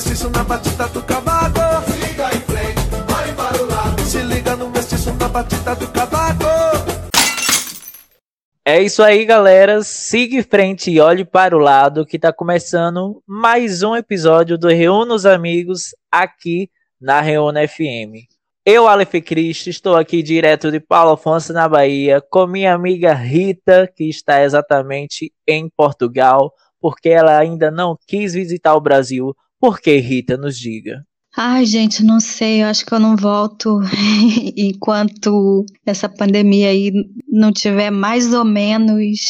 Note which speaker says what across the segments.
Speaker 1: mestiço na batida do cavaco. Se liga em frente, olhe para o lado. Se liga no mestiço na batida do cavaco.
Speaker 2: É isso aí, galera. Siga em frente e olhe para o lado que tá começando mais um episódio do Reúna os Amigos aqui na Reúna FM. Eu, Aleph Cristo, estou aqui direto de Paulo Afonso, na Bahia, com minha amiga Rita, que está exatamente em Portugal, porque ela ainda não quis visitar o Brasil. Por que, Rita? Nos diga.
Speaker 3: Ai, gente, não sei, eu acho que eu não volto enquanto essa pandemia aí não tiver mais ou menos,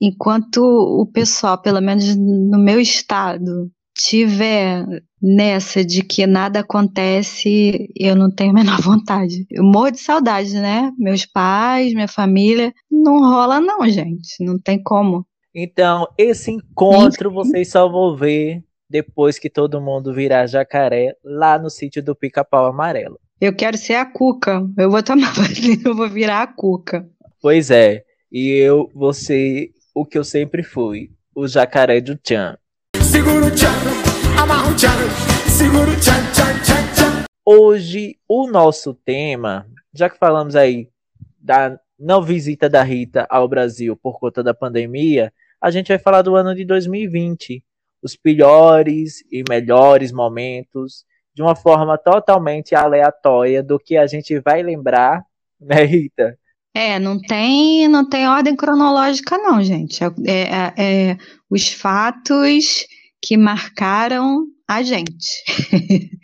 Speaker 3: enquanto o pessoal, pelo menos no meu estado, tiver nessa de que nada acontece, eu não tenho a menor vontade. Eu morro de saudade, né? Meus pais, minha família. Não rola, não, gente. Não tem como.
Speaker 2: Então, esse encontro vocês só vão ver depois que todo mundo virar jacaré lá no sítio do Pica-Pau Amarelo.
Speaker 3: Eu quero ser a Cuca. Eu vou tomar vacina, eu vou virar a Cuca.
Speaker 2: Pois é. E eu vou ser o que eu sempre fui, o jacaré do Tchan.
Speaker 1: Segura o tchan, amarra o tchan. Segura o tchan, tchan, tchan, tchan.
Speaker 2: Hoje, o nosso tema, já que falamos aí da não visita da Rita ao Brasil por conta da pandemia, a gente vai falar do ano de 2020, os piores e melhores momentos, de uma forma totalmente aleatória do que a gente vai lembrar, né, Rita?
Speaker 3: É, não tem, não tem ordem cronológica, não, gente. É, é- é os fatos que marcaram a gente.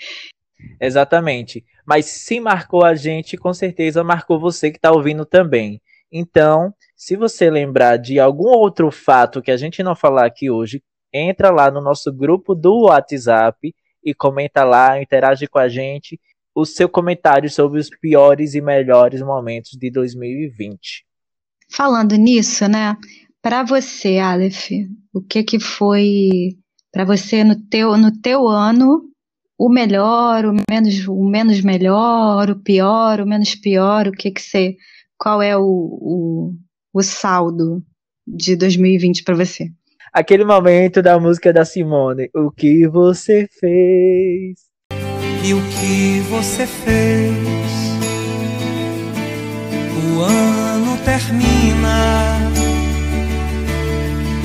Speaker 2: Exatamente. Mas se marcou a gente, com certeza marcou você que está ouvindo também. Então, se você lembrar de algum outro fato que a gente não falar aqui hoje, entra lá no nosso grupo do WhatsApp e comenta lá, interage com a gente o seu comentário sobre os piores e melhores momentos de 2020.
Speaker 3: Falando nisso, né? Para você, Aleph, o que que foi para você no teu no teu ano o melhor, o menos o menos melhor, o pior, o menos pior, o que que você qual é o, o, o saldo de 2020 para você?
Speaker 2: Aquele momento da música da Simone, o que você fez?
Speaker 1: E o que você fez? O ano termina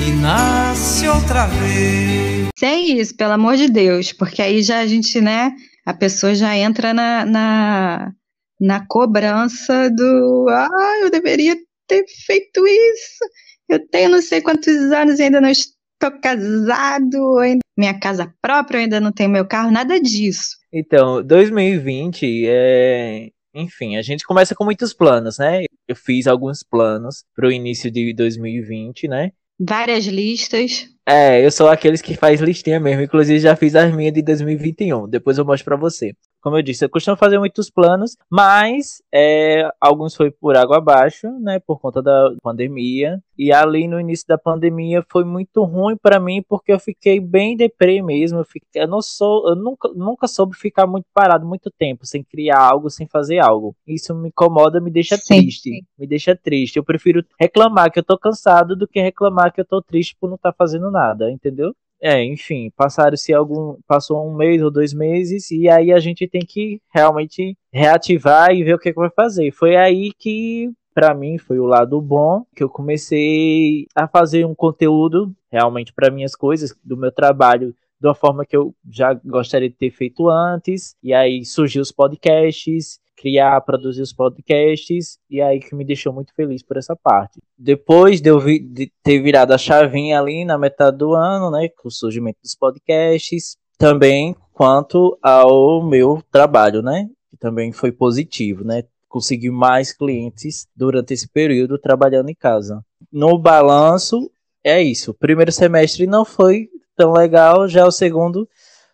Speaker 1: e nasce outra vez.
Speaker 3: Sem isso, pelo amor de Deus, porque aí já a gente, né, a pessoa já entra na, na, na cobrança do ah, eu deveria ter feito isso. Eu tenho não sei quantos anos e ainda não estou casado, ainda minha casa própria, eu ainda não tenho meu carro, nada disso.
Speaker 2: Então, 2020 é. Enfim, a gente começa com muitos planos, né? Eu fiz alguns planos para o início de 2020, né?
Speaker 3: Várias listas.
Speaker 2: É, eu sou aqueles que faz listinha mesmo. Inclusive, já fiz as minhas de 2021. Depois eu mostro pra você. Como eu disse, eu costumo fazer muitos planos, mas é, alguns foi por água abaixo, né? Por conta da pandemia. E ali no início da pandemia foi muito ruim pra mim, porque eu fiquei bem deprê mesmo. Eu, fiquei, eu não sou, eu nunca, nunca soube ficar muito parado muito tempo, sem criar algo, sem fazer algo. Isso me incomoda, me deixa
Speaker 3: Sim,
Speaker 2: triste.
Speaker 3: sim.
Speaker 2: Me deixa triste. Eu prefiro reclamar que eu tô cansado do que reclamar que eu tô triste por não estar fazendo nada, entendeu? É, enfim, passaram-se algum. Passou um mês ou dois meses, e aí a gente tem que realmente reativar e ver o que, que vai fazer. Foi aí que, pra mim, foi o lado bom, que eu comecei a fazer um conteúdo realmente para minhas coisas, do meu trabalho, de uma forma que eu já gostaria de ter feito antes. E aí surgiu os podcasts, criar, produzir os podcasts, e aí que me deixou muito feliz por essa parte. Depois de eu vi- de ter virado a chavinha ali na metade do ano, né, com o surgimento dos podcasts, também quanto ao meu trabalho, né, que também foi positivo, né, consegui mais clientes durante esse período trabalhando em casa. No balanço, é isso. O primeiro semestre não foi tão legal, já o segundo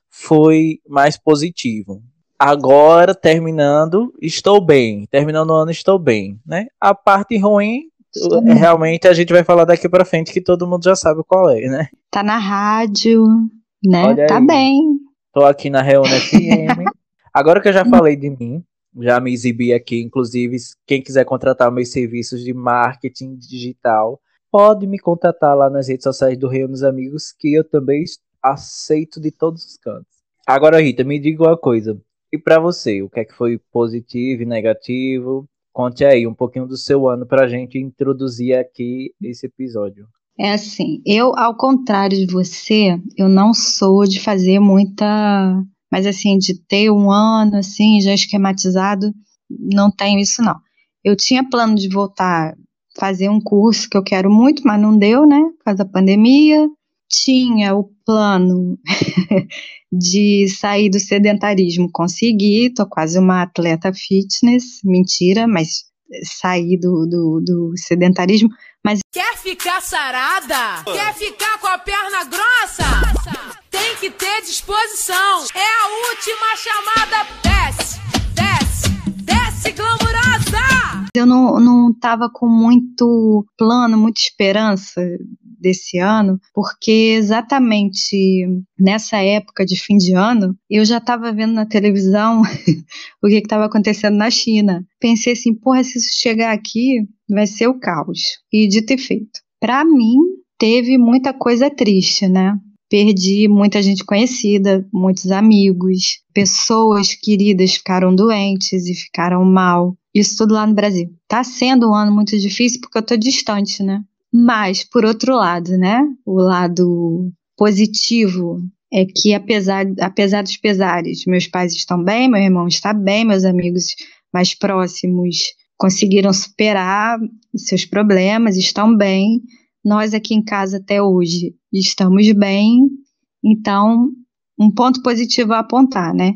Speaker 2: foi mais positivo. Agora, terminando, estou bem. Terminando o ano, estou bem, né? A parte ruim,
Speaker 3: Sim.
Speaker 2: realmente, a gente vai falar daqui pra frente, que todo mundo já sabe qual é, né?
Speaker 3: Tá na rádio, né?
Speaker 2: Olha
Speaker 3: tá
Speaker 2: aí.
Speaker 3: bem.
Speaker 2: Tô aqui na Reúna FM. Agora que eu já falei de mim, já me exibi aqui, inclusive, quem quiser contratar meus serviços de marketing digital, pode me contatar lá nas redes sociais do Reúna dos Amigos, que eu também aceito de todos os cantos. Agora, Rita, me diga uma coisa. E para você, o que é que foi positivo e negativo? Conte aí um pouquinho do seu ano para a gente introduzir aqui esse episódio.
Speaker 3: É assim, eu, ao contrário de você, eu não sou de fazer muita. Mas assim, de ter um ano assim, já esquematizado, não tenho isso não. Eu tinha plano de voltar fazer um curso que eu quero muito, mas não deu, né? Por causa da pandemia. Tinha o plano de sair do sedentarismo, consegui, tô quase uma atleta fitness, mentira, mas sair do, do, do sedentarismo. Mas
Speaker 4: Quer ficar sarada? Quer ficar com a perna grossa? Tem que ter disposição. É a última chamada. Desce, desce, desce, glamurosa!
Speaker 3: eu não, não tava com muito plano, muita esperança desse ano, porque exatamente nessa época de fim de ano, eu já estava vendo na televisão o que estava acontecendo na China. Pensei assim, porra, se isso chegar aqui, vai ser o caos. E de ter feito. Para mim, teve muita coisa triste, né? Perdi muita gente conhecida, muitos amigos, pessoas queridas ficaram doentes e ficaram mal. Isso tudo lá no Brasil. Tá sendo um ano muito difícil porque eu tô distante, né? Mas, por outro lado, né? O lado positivo é que, apesar, apesar dos pesares, meus pais estão bem, meu irmão está bem, meus amigos mais próximos conseguiram superar seus problemas, estão bem. Nós aqui em casa até hoje estamos bem. Então, um ponto positivo a apontar, né?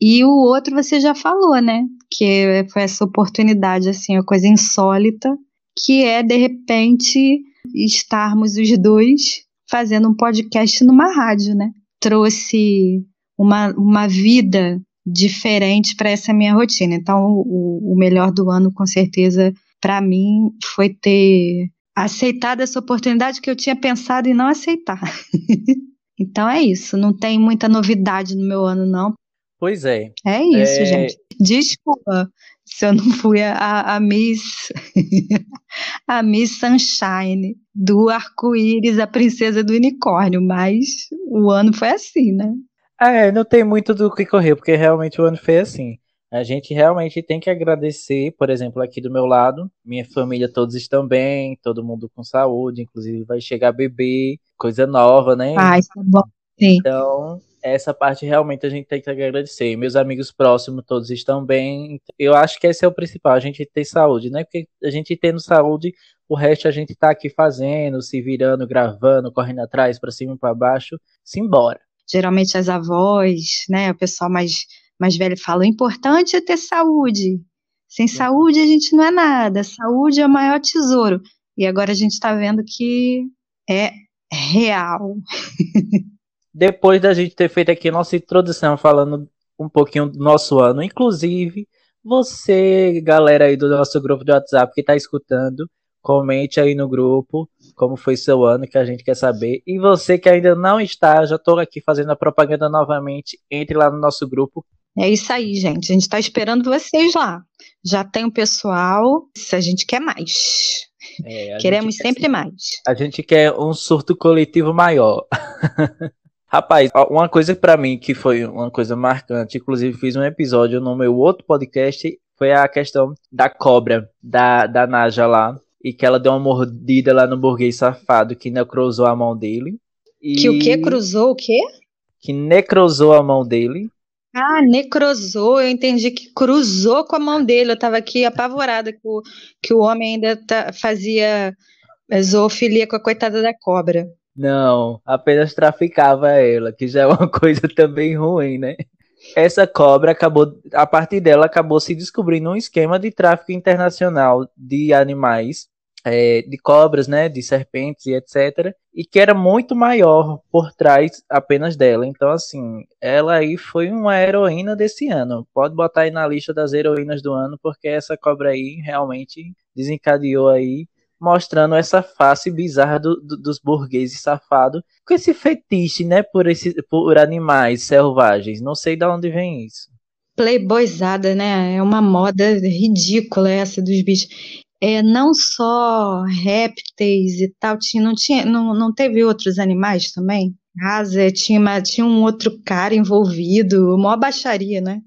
Speaker 3: E o outro você já falou, né? Que foi essa oportunidade, assim, uma coisa insólita, que é, de repente, estarmos os dois fazendo um podcast numa rádio, né? Trouxe uma, uma vida diferente para essa minha rotina. Então, o, o melhor do ano, com certeza, para mim, foi ter aceitado essa oportunidade que eu tinha pensado em não aceitar. então é isso. Não tem muita novidade no meu ano, não.
Speaker 2: Pois é.
Speaker 3: É isso,
Speaker 2: É.
Speaker 3: gente. Desculpa se eu não fui a, a Miss a Miss Sunshine do arco-íris, a princesa do unicórnio, mas o ano foi assim, né?
Speaker 2: É, não tem muito do que correr, porque realmente o ano foi assim. A gente realmente tem que agradecer, por exemplo, aqui do meu lado, minha família todos estão bem, todo mundo com saúde, inclusive vai chegar bebê, coisa nova, né?
Speaker 3: Ah, isso é bom. Sim.
Speaker 2: Então, essa parte realmente a gente tem que agradecer. Meus amigos próximos todos estão bem. Eu acho que esse é o principal, a gente ter saúde, né? Porque a gente tendo saúde, o resto a gente tá aqui fazendo, se virando, gravando, correndo atrás, para cima e para baixo, simbora.
Speaker 3: Geralmente as avós, né, o pessoal mais, mais velho fala, o importante é ter saúde. Sem saúde a gente não é nada. Saúde é o maior tesouro. E agora a gente está vendo que é real.
Speaker 2: Depois da gente ter feito aqui nossa introdução falando um pouquinho do nosso ano, inclusive você, galera aí do nosso grupo de WhatsApp que tá escutando, comente aí no grupo como foi seu ano, que a gente quer saber. E você que ainda não está, já tô aqui fazendo a propaganda novamente, entre lá no nosso grupo.
Speaker 3: É isso aí, gente. A gente está esperando vocês lá. Já tem o pessoal, se a gente quer mais.
Speaker 2: É,
Speaker 3: Queremos
Speaker 2: quer-
Speaker 3: sempre mais.
Speaker 2: A gente quer um surto coletivo maior. Rapaz, uma coisa pra mim que foi uma coisa marcante, inclusive fiz um episódio no meu outro podcast, foi a questão da cobra da, da Naja lá, e que ela deu uma mordida lá no burguês safado que necrosou a mão dele. E
Speaker 3: Que o que cruzou o quê?
Speaker 2: Que necrosou a mão dele.
Speaker 3: Ah, necrosou. Eu entendi que cruzou com a mão dele. Eu tava aqui apavorada que o, que o homem ainda tá- fazia zoofilia com a coitada da cobra.
Speaker 2: Não, apenas traficava ela, que já é uma coisa também ruim, né? Essa cobra acabou, a partir dela, acabou se descobrindo um esquema de tráfico internacional de animais, é, de cobras, né, de serpentes e etc. E que era muito maior por trás apenas dela. Então, assim, ela aí foi uma heroína desse ano. Pode botar aí na lista das heroínas do ano, porque essa cobra aí realmente desencadeou aí mostrando essa face bizarra do- do- dos burgueses safados com esse fetiche, né, por, esse, por animais selvagens. Não sei de onde vem isso.
Speaker 3: Playboyzada, né? É uma moda ridícula essa dos bichos. É, não só répteis e tal, tinha, não, tinha, não, não teve outros animais também? casa, tinha, uma- tinha um outro cara envolvido, mó baixaria, né?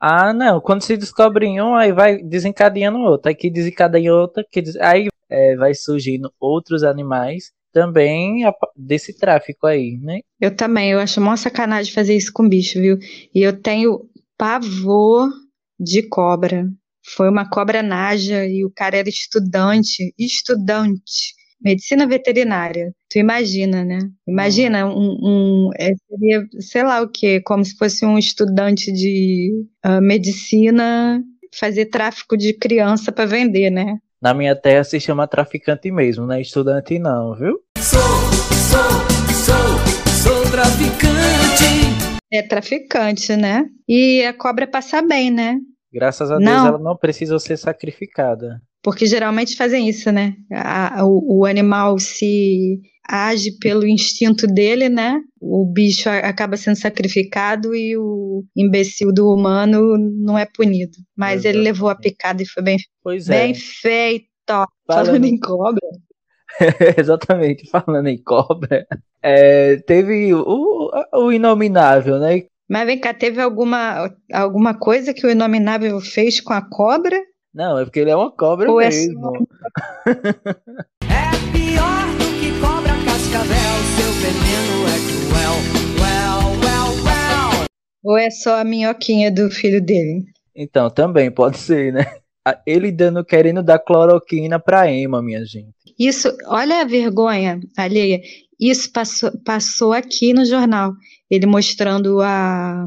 Speaker 2: Ah, não. Quando se descobre um, aí vai desencadeando outro. Aí que desencadeia outra, que des- aí é, vai surgindo outros animais também desse tráfico aí, né?
Speaker 3: Eu também, eu acho mó sacanagem fazer isso com bicho, viu? E eu tenho pavor de cobra. Foi uma cobra naja e o cara era estudante, estudante, medicina veterinária. Tu imagina, né? Imagina um, um é, seria, sei lá o quê, como se fosse um estudante de ah, medicina fazer tráfico de criança para vender, né?
Speaker 2: Na minha terra se chama traficante mesmo, não é estudante não, viu?
Speaker 1: Sou, sou, sou, sou traficante.
Speaker 3: É traficante, né? E a cobra passa bem, né?
Speaker 2: Graças a Deus
Speaker 3: Não.
Speaker 2: ela não precisa ser sacrificada.
Speaker 3: Porque geralmente fazem isso, né? A- a- o, o animal se age pelo instinto dele, né? O bicho acaba sendo sacrificado e o imbecil do humano não é punido. Mas ele levou a picada e foi bem,
Speaker 2: Pois é.
Speaker 3: bem feito.
Speaker 2: Falando-
Speaker 3: Falando em cobra.
Speaker 2: Exatamente, falando em cobra. é, teve o, o Inominável, né?
Speaker 3: Mas vem cá, teve alguma, alguma coisa que o Inominável fez com a cobra?
Speaker 2: Não, é porque ele é uma cobra
Speaker 3: Ou é
Speaker 2: mesmo.
Speaker 1: É pior do que cobra Seu veneno é cruel. Well, well, well.
Speaker 3: Ou é só a minhoquinha do filho dele?
Speaker 2: Então, também pode ser, né? Ele dando, querendo dar cloroquina pra Emma, minha gente.
Speaker 3: Isso, olha a vergonha alheia. Isso passou, passou aqui no jornal. Ele mostrando a,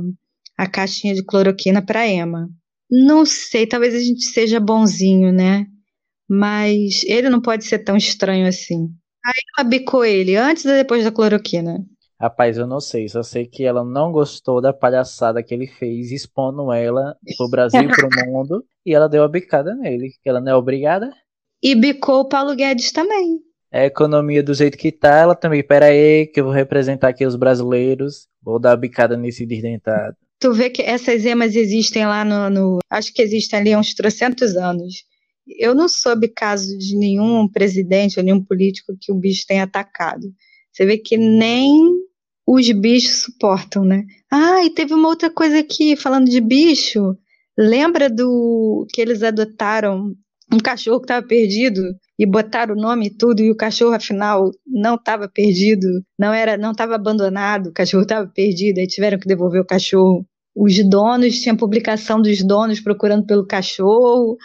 Speaker 3: a caixinha de cloroquina para Emma. Não sei, talvez a gente seja bonzinho, né? Mas ele não pode ser tão estranho assim. Aí ela bicou ele antes ou depois da cloroquina?
Speaker 2: Rapaz, eu não sei, só sei que ela não gostou da palhaçada que ele fez, expondo ela pro Brasil e pro mundo, e ela deu a bicada nele, que ela não é obrigada.
Speaker 3: E bicou o Paulo Guedes também.
Speaker 2: É a economia do jeito que tá, ela também, pera aí, que eu vou representar aqui os brasileiros, vou dar a bicada nesse desdentado.
Speaker 3: Tu vê que essas emas existem lá no, no- Acho que existem ali há uns trocentos anos. Eu não soube caso de nenhum presidente ou nenhum político que o bicho tenha atacado. Você vê que nem os bichos suportam, né? Ah, e teve uma outra coisa aqui, falando de bicho. Lembra do que eles adotaram um cachorro que estava perdido e botaram o nome e tudo, e o cachorro, afinal, não estava perdido, não era, não estava abandonado, o cachorro estava perdido, aí tiveram que devolver o cachorro. Os donos, tinha publicação dos donos procurando pelo cachorro.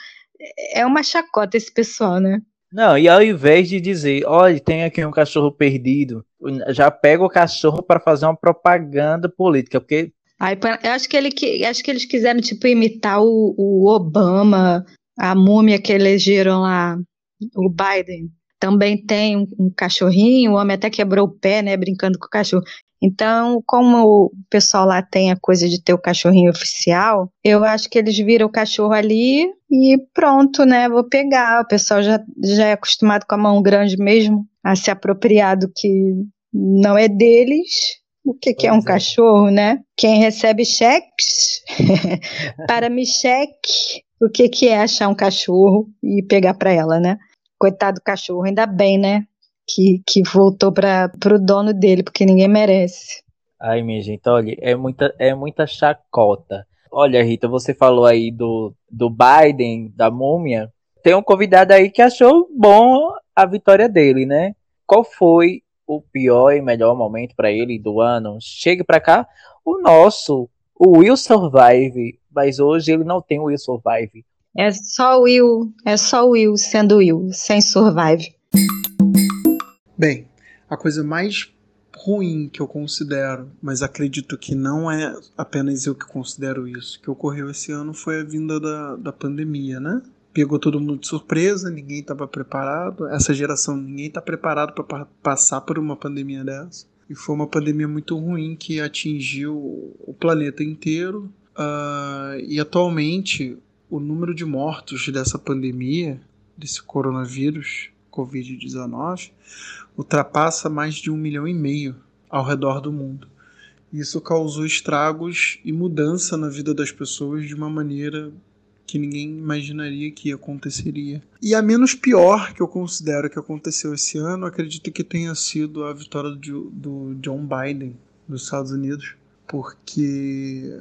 Speaker 3: É uma chacota esse pessoal, né?
Speaker 2: Não, e ao invés de dizer, olha, tem aqui um cachorro perdido, já pega o cachorro para fazer uma propaganda política, porque
Speaker 3: Aí, eu acho que, ele, que- acho que eles quiseram, tipo, imitar o, o Obama, a múmia que elegeram lá, o Biden. Também tem um, um cachorrinho, o homem até quebrou o pé, né, brincando com o cachorro. Então, como o pessoal lá tem a coisa de ter o cachorrinho oficial, eu acho que eles viram o cachorro ali e pronto, né, vou pegar. O pessoal já, já é acostumado com a mão grande mesmo, a se apropriar do que não é deles. O que, que é um
Speaker 2: é.
Speaker 3: cachorro, né? Quem recebe cheques, para me cheque, o que, que é achar um cachorro e pegar para ela, né? Coitado do cachorro, ainda bem, né? Que, que voltou para o dono dele, porque ninguém merece.
Speaker 2: Ai, minha gente, olha, é muita, é muita chacota. Olha, Rita, você falou aí do, do Biden, da múmia. Tem um convidado aí que achou bom a vitória dele, né? Qual foi o pior e melhor momento pra ele do ano? Chegue pra cá, o nosso, o Will Survive. Mas hoje ele não tem o Will Survive.
Speaker 3: É só o Will, é só o Will sendo Will, sem survive.
Speaker 5: Bem, a coisa mais ruim que eu considero, mas acredito que não é apenas eu que considero isso, que ocorreu esse ano foi a vinda da, da pandemia, né? Pegou todo mundo de surpresa, ninguém estava preparado. Essa geração, ninguém está preparado para passar por uma pandemia dessa. E foi uma pandemia muito ruim que atingiu o planeta inteiro. Ah, e atualmente, o número de mortos dessa pandemia, desse coronavírus, Covid-19, ultrapassa mais de um milhão e meio ao redor do mundo. Isso causou estragos e mudança na vida das pessoas de uma maneira que ninguém imaginaria que aconteceria. E a menos pior que eu considero que aconteceu esse ano, acredito que tenha sido a vitória do, do John Biden dos Estados Unidos, porque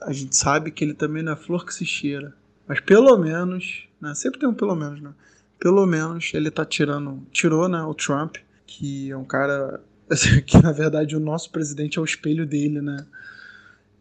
Speaker 5: a gente sabe que ele também não é flor que se cheira. Mas pelo menos, né, sempre tem um pelo menos, né? Pelo menos ele tá tirando, tirou, né, o Trump, que é um cara que na verdade o nosso presidente é o espelho dele, né?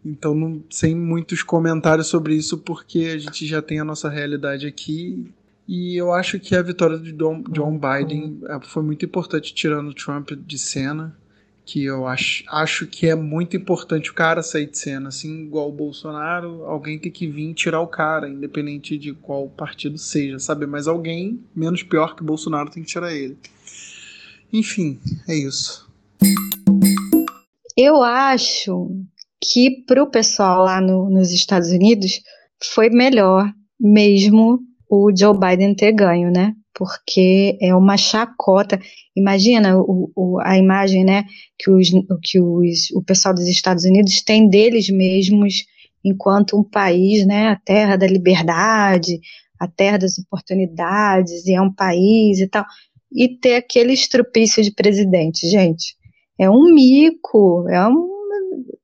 Speaker 5: Então, não, sem muitos comentários sobre isso, porque a gente já tem a nossa realidade aqui. E eu acho que a vitória de John, John Biden é, foi muito importante, tirando o Trump de cena. Que eu acho, acho que é muito importante o cara sair de cena. Assim, igual o Bolsonaro, alguém tem que vir tirar o cara, independente de qual partido seja, sabe? Mas alguém, menos pior que o Bolsonaro, tem que tirar ele. Enfim, é isso.
Speaker 3: Eu acho que para o pessoal lá no, nos Estados Unidos foi melhor mesmo o Joe Biden ter ganho, né? Porque é uma chacota. Imagina o, o, a imagem, né, que, os, que os, o pessoal dos Estados Unidos tem deles mesmos enquanto um país, né, a terra da liberdade, a terra das oportunidades, e é um país e tal. E ter aquele estrupício de presidente, gente. É um mico, é um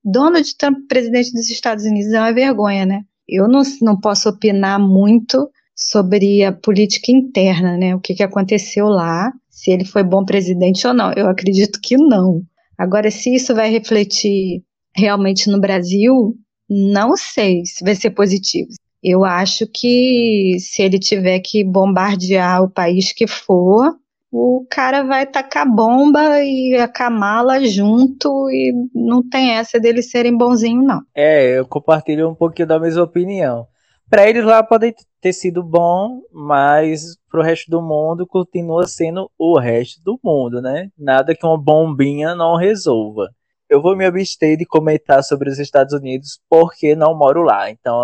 Speaker 3: Donald Trump, presidente dos Estados Unidos, é uma vergonha, né? Eu não, não posso opinar muito sobre a política interna, né? O que, que aconteceu lá, se ele foi bom presidente ou não. Eu acredito que não. Agora, se isso vai refletir realmente no Brasil, não sei se vai ser positivo. Eu acho que se ele tiver que bombardear o país que for, o cara vai tacar bomba e a Kamala junto e não tem essa deles serem bonzinhos, não.
Speaker 2: É, eu compartilho um pouquinho da mesma opinião. Para eles lá pode ter sido bom, mas pro resto do mundo continua sendo o resto do mundo, né? Nada que uma bombinha não resolva. Eu vou me abster de comentar sobre os Estados Unidos porque não moro lá. Então,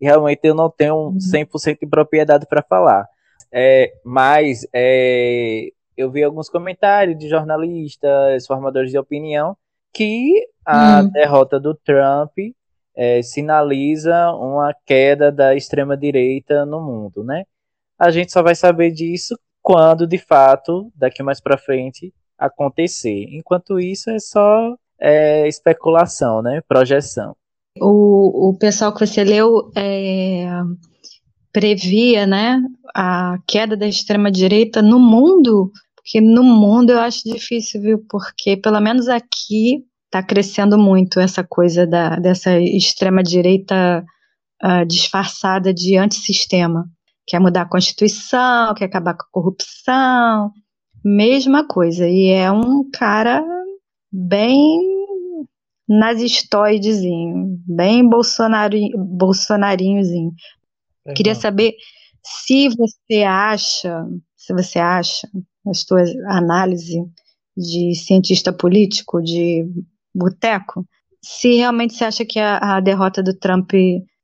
Speaker 2: realmente eu não tenho 100% uhum. de propriedade para falar. É, mas é, eu vi alguns comentários de jornalistas, formadores de opinião, que a hum. derrota do Trump é, sinaliza uma queda da extrema-direita no mundo, né? A gente só vai saber disso quando, de fato, daqui mais para frente, acontecer. Enquanto isso, é só é, especulação, né? Projeção.
Speaker 3: O, o pessoal que você leu é, previa, né, a queda da extrema direita no mundo, porque no mundo eu acho difícil, viu? Porque pelo menos aqui está crescendo muito essa coisa da, dessa extrema direita uh, disfarçada de antissistema. Quer mudar a Constituição, quer acabar com a corrupção, mesma coisa. E é um cara bem nazistoidezinho, bem bolsonaro, bolsonarinhozinho. Queria saber se você acha, se você acha, as tuas análises de cientista político, de boteco, se realmente você acha que a, a, derrota do Trump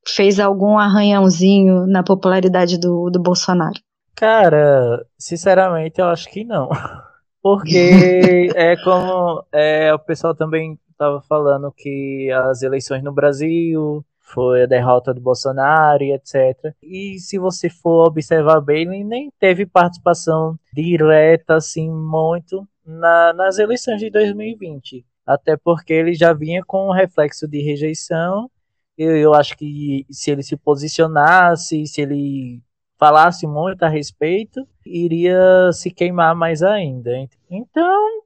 Speaker 3: fez algum arranhãozinho na popularidade do, do Bolsonaro.
Speaker 2: Cara, sinceramente eu acho que não. Porque é como é, o pessoal também estava falando que as eleições no Brasil foi a derrota do Bolsonaro e etc. E se você for observar bem, ele nem teve participação direta assim muito na, nas eleições de 2020. Até porque ele já vinha com um reflexo de rejeição. Eu, eu acho que se ele se posicionasse, se ele falasse muito a respeito, iria se queimar mais ainda. Então,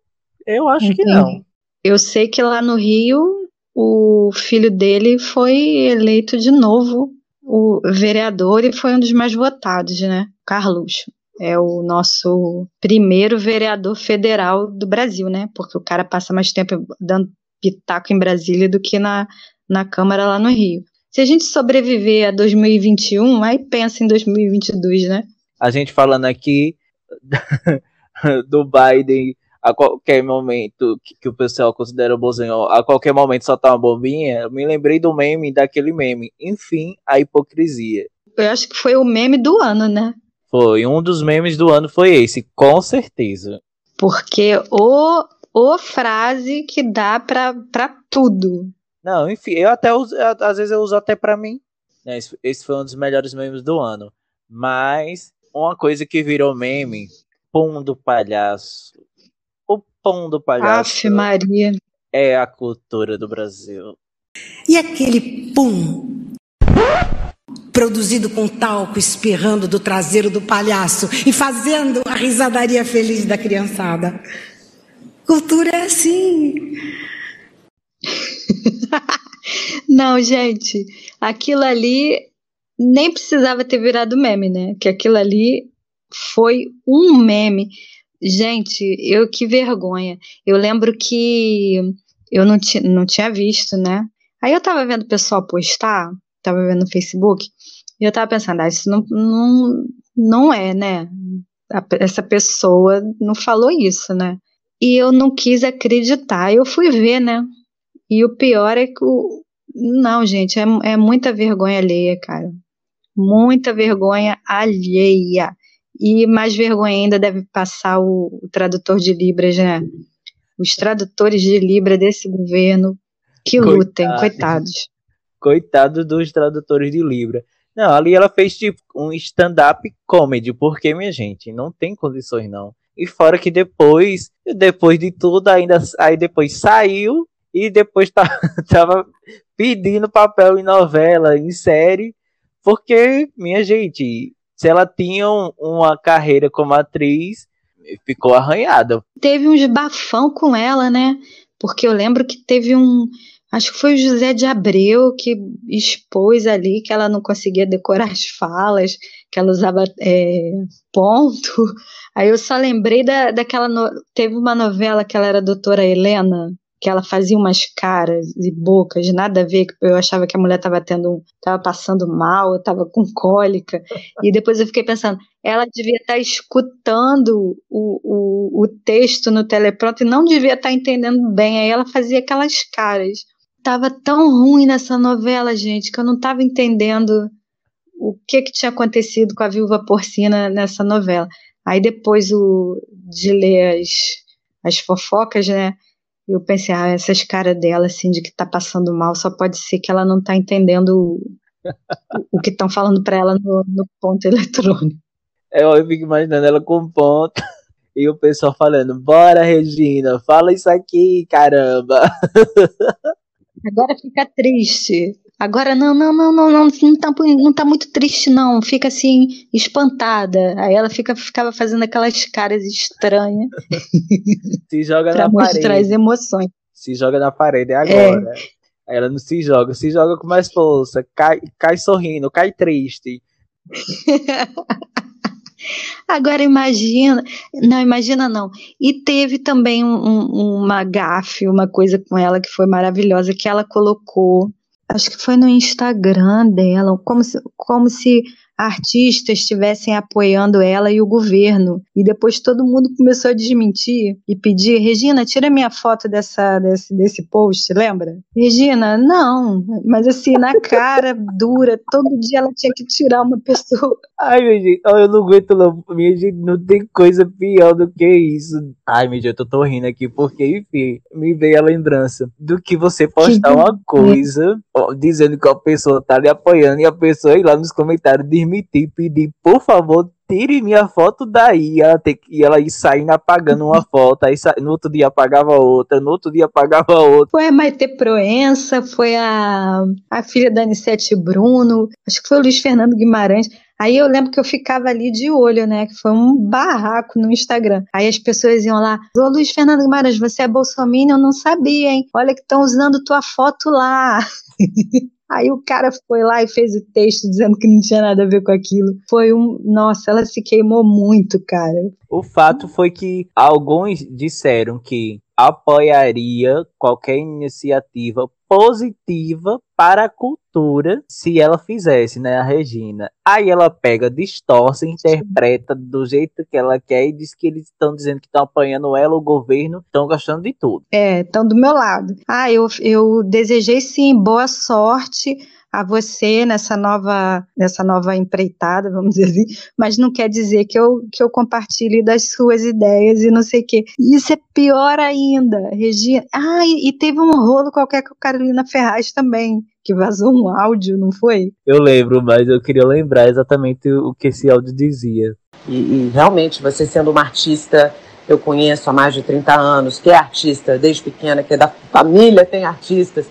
Speaker 2: eu acho que não.
Speaker 3: Eu sei que lá no Rio o filho dele foi eleito de novo o vereador e foi um dos mais votados, né? Carlos. É o nosso primeiro vereador federal do Brasil, né? Porque o cara passa mais tempo dando pitaco em Brasília do que na, na Câmara lá no Rio. Se a gente sobreviver a 2021, aí pensa em 2022, né?
Speaker 2: A gente falando aqui do Biden a qualquer momento que, que o pessoal considera o bonzinho, a qualquer momento soltar uma bombinha, eu me lembrei do meme, daquele meme. Enfim, a hipocrisia.
Speaker 3: Eu acho que foi o meme do ano, né?
Speaker 2: Foi, um dos memes do ano foi esse, com certeza.
Speaker 3: Porque o, o frase que dá pra, pra tudo.
Speaker 2: Não, enfim, eu até uso, às vezes eu uso até pra mim. É, Esse, esse foi um dos melhores memes do ano. Mas uma coisa que virou meme, pão do palhaço. O pão do palhaço
Speaker 3: Aff, Maria.
Speaker 2: é a cultura do Brasil.
Speaker 6: E aquele pum produzido com talco espirrando do traseiro do palhaço e fazendo a risadaria feliz da criançada. Cultura é assim.
Speaker 3: Não, gente, aquilo ali nem precisava ter virado meme, né? Que aquilo ali foi um meme. Gente, eu que vergonha. Eu lembro que eu não, não tinha visto, né? Aí eu tava vendo o pessoal postar, tava vendo no Facebook, e eu tava pensando, ah, isso não, não, não é, né? A- essa pessoa não falou isso, né? E eu não quis acreditar. Eu fui ver, né? E o pior é que o. Não, gente, é, é muita vergonha alheia, cara. Muita vergonha alheia. E mais vergonha ainda deve passar o, o tradutor de Libras, né? Os tradutores de Libra desse governo que
Speaker 2: Coitado.
Speaker 3: lutem, coitados.
Speaker 2: Coitado dos tradutores de Libra. Não, ali ela fez tipo um stand-up comedy, porque, minha gente, não tem condições não. E fora que depois, depois de tudo, ainda aí depois saiu e depois tá, tava pedindo papel em novela, em série, porque, minha gente, se ela tinha um- uma carreira como atriz, ficou arranhada.
Speaker 3: Teve uns bafão com ela, né? Porque eu lembro que teve um. Acho que foi o José de Abreu que expôs ali que ela não conseguia decorar as falas, que ela usava é, ponto. Aí eu só lembrei da, daquela. no- Teve uma novela que ela era doutora Helena, que ela fazia umas caras e bocas, nada a ver, que eu achava que a mulher estava tendo um, tava passando mal, estava com cólica. E depois eu fiquei pensando, ela devia estar escutando o, o, o texto no teleprompter e não devia estar entendendo bem. Aí ela fazia aquelas caras. Tava tão ruim nessa novela, gente, que eu não estava entendendo o que, que tinha acontecido com a viúva porcina nessa novela. Aí depois o, de ler as, as fofocas, né? Eu pensei, ah, essas caras dela, assim, de que tá passando mal, só pode ser que ela não tá entendendo o, o que estão falando para ela no, no ponto eletrônico.
Speaker 2: É, Eu fico imaginando ela com ponta e o pessoal falando: Bora, Regina, fala isso aqui, caramba.
Speaker 3: Agora fica triste. Agora não, não, não, não, não, não tá, não tá muito triste, não. Fica assim, espantada. Aí ela fica, ficava fazendo aquelas caras estranhas
Speaker 2: Se joga
Speaker 3: para
Speaker 2: na
Speaker 3: mostrar as
Speaker 2: parede.
Speaker 3: emoções.
Speaker 2: Se joga na parede é agora. Aí ela não se joga, se joga com mais força, cai, cai sorrindo, cai triste.
Speaker 3: Agora imagina, não imagina não. E teve também um- um- uma gafe, uma coisa com ela que foi maravilhosa, que ela colocou, acho que foi no Instagram dela, como se, como se artistas estivessem apoiando ela e o governo. E depois todo mundo começou a desmentir e pedir, Regina, tira minha foto dessa, desse, desse post, lembra? Regina, não, mas assim, na cara dura, todo dia ela tinha que tirar uma pessoa.
Speaker 2: Ai, minha gente, eu não aguento não. Minha gente, não tem coisa pior do que isso. Ai, minha gente, eu tô rindo aqui porque, enfim, me veio a lembrança do que você postar uma coisa dizendo que a pessoa tá lhe apoiando e a pessoa ir lá nos comentários desmentir, pedir, por favor, tire minha foto daí. E ela, ter, que- e ela ir saindo apagando uma foto, aí sa- no outro dia apagava outra, no outro dia apagava outra.
Speaker 3: Foi a Maite Proença, foi a, a filha da Anissete Bruno, acho que foi o Luiz Fernando Guimarães. Aí eu lembro que eu ficava ali de olho, né? Que foi um barraco no Instagram. Aí as pessoas iam lá, ô Luiz Fernando Guimarães, você é bolsominion? Eu não sabia, hein? Olha que estão usando tua foto lá. Aí o cara foi lá e fez o texto dizendo que não tinha nada a ver com aquilo. Foi um. Nossa, ela se queimou muito, cara.
Speaker 2: O fato foi que alguns disseram que apoiaria qualquer iniciativa positiva para a cultura se ela fizesse, né, a Regina. Aí ela pega, distorce, interpreta do jeito que ela quer e diz que eles estão dizendo que estão apoiando ela, o governo, estão gostando de tudo.
Speaker 3: É, estão do meu lado. Ah, eu, eu desejei sim boa sorte a você nessa nova, nessa nova empreitada, vamos dizer assim, mas não quer dizer que eu, que eu compartilhe das suas ideias e não sei o quê. Isso é pior ainda, Regina. Ah, e, e teve um rolo qualquer com a Carolina Ferraz também, que vazou um áudio, não foi?
Speaker 2: Eu lembro, mas eu queria lembrar exatamente o que esse áudio dizia.
Speaker 7: E, e, realmente, você sendo uma artista, eu conheço há mais de 30 anos, que é artista desde pequena, que é da família, tem artistas.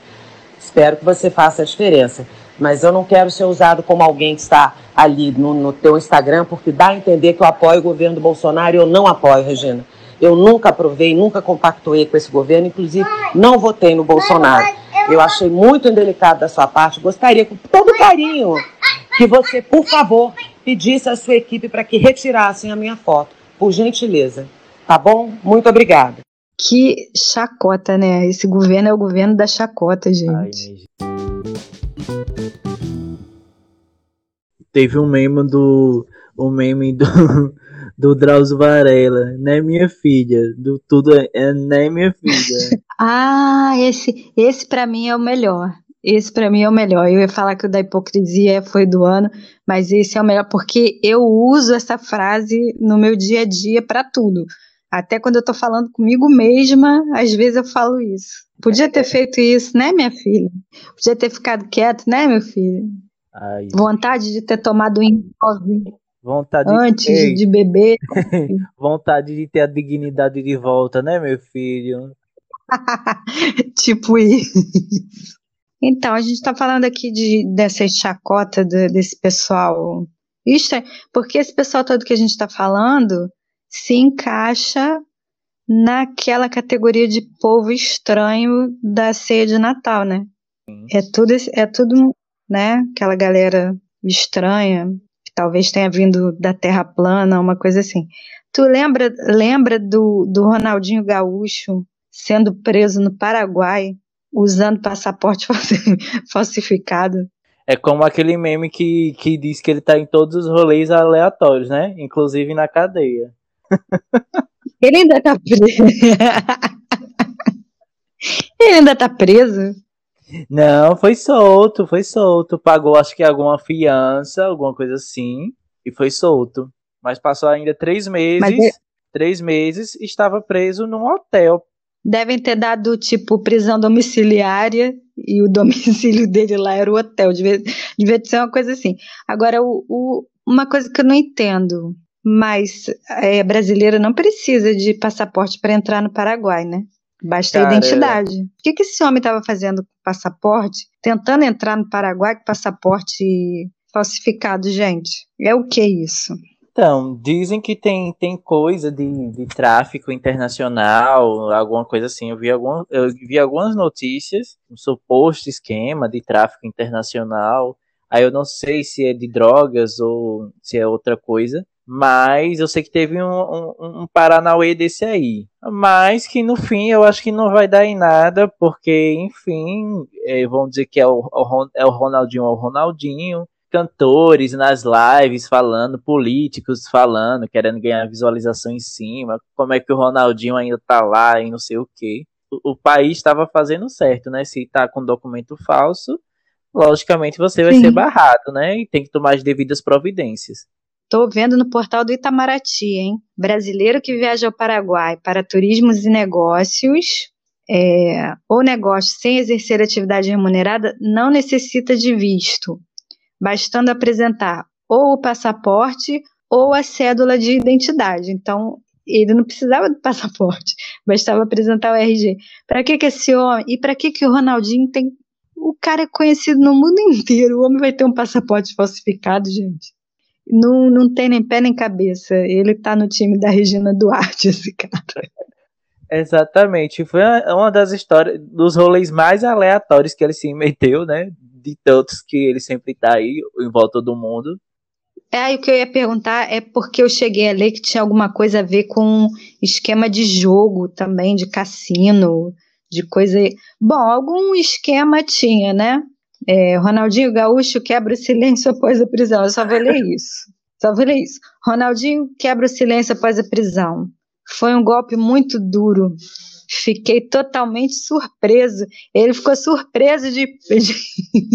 Speaker 7: Espero que você faça a diferença. Mas eu não quero ser usado como alguém que está ali no, no teu Instagram, porque dá a entender que eu apoio o governo do Bolsonaro e eu não apoio, Regina. Eu nunca aprovei, nunca compactuei com esse governo, inclusive não votei no Bolsonaro. Eu achei muito indelicado da sua parte. Gostaria, com todo carinho, que você, por favor, pedisse à sua equipe para que retirassem a minha foto, por gentileza. Tá bom? Muito obrigada.
Speaker 3: Que chacota, né? Esse governo é o governo da chacota, gente. Ai,
Speaker 2: Teve um meme do. Um meme do. Do Drauzio Varela, né, minha filha? Do tudo é, é né, minha filha?
Speaker 3: ah, esse, esse para mim é o melhor. Esse para mim é o melhor. Eu ia falar que o da hipocrisia foi do ano, mas esse é o melhor porque eu uso essa frase no meu dia a dia para tudo. Até quando eu tô falando comigo mesma, às vezes eu falo isso. Podia ter feito isso, né, minha filha? Podia ter ficado quieto, né, meu filho? Ai, Vontade de ter tomado um
Speaker 2: Vontade
Speaker 3: antes de, de beber.
Speaker 2: Vontade de ter a dignidade de volta, né, meu filho?
Speaker 3: tipo isso. Então, a gente está falando aqui de, dessa chacota de, desse pessoal. Isso é, porque esse pessoal todo que a gente está falando se encaixa naquela categoria de povo estranho da ceia de Natal, né? É tudo, é tudo, né? Aquela galera estranha, que talvez tenha vindo da Terra plana, uma coisa assim. Tu lembra, lembra do, do Ronaldinho Gaúcho sendo preso no Paraguai usando passaporte falsificado?
Speaker 2: É como aquele meme que, que diz que ele tá em todos os rolês aleatórios, né? Inclusive na cadeia.
Speaker 3: Ele ainda tá preso. Ele ainda tá preso?
Speaker 2: Não, foi solto, foi solto. Pagou, acho que alguma fiança, alguma coisa assim, e foi solto. Mas passou ainda três meses. É... Três meses estava preso num hotel.
Speaker 3: Devem ter dado, tipo, prisão domiciliária e o domicílio dele lá era o hotel. Devia, devia ser uma coisa assim. Agora, o, o, uma coisa que eu não entendo mas é, brasileira não precisa de passaporte para entrar no Paraguai, né? Basta Cara, a identidade. O que, que esse homem estava fazendo com passaporte? Tentando entrar no Paraguai com passaporte falsificado, gente. É o que isso?
Speaker 2: Então, dizem que tem, tem coisa de, de tráfico internacional, alguma coisa assim. Eu vi, algum, eu vi algumas notícias, um suposto esquema de tráfico internacional. Aí eu não sei se é de drogas ou se é outra coisa. Mas eu sei que teve um, um, um Paranauê desse aí. Mas que no fim eu acho que não vai dar em nada, porque, enfim, é, vão dizer que é o, é o Ronaldinho é o Ronaldinho. Cantores nas lives falando, políticos falando, querendo ganhar visualização em cima, como é que o Ronaldinho ainda tá lá e não sei o que. O, o país estava fazendo certo, né? Se tá com documento falso, logicamente você vai Sim. ser barrado, né? E tem que tomar as devidas providências.
Speaker 3: Estou vendo no portal do Itamaraty, hein? Brasileiro que viaja ao Paraguai para turismos e negócios, é, ou negócio sem exercer atividade remunerada, não necessita de visto, bastando apresentar ou o passaporte ou a cédula de identidade. Então, ele não precisava do passaporte, bastava apresentar o RG. Para que, que esse homem. E para que, que o Ronaldinho tem. O cara é conhecido no mundo inteiro. O homem vai ter um passaporte falsificado, gente não, não tem nem pé nem cabeça. Ele tá no time da Regina Duarte, esse cara.
Speaker 2: Exatamente. Foi uma das histórias, dos rolês mais aleatórios que ele se meteu, né? De tantos que ele sempre tá aí, em volta do mundo.
Speaker 3: É, aí o que eu ia perguntar é porque eu cheguei a ler que tinha alguma coisa a ver com esquema de jogo também, de cassino, de coisa. Bom, algum esquema tinha, né? É, Ronaldinho Gaúcho quebra o silêncio após a prisão. Eu só vou ler isso. Só vou ler isso. Ronaldinho quebra o silêncio após a prisão. Foi um golpe muito duro. Fiquei totalmente surpreso. Ele ficou surpreso de, de,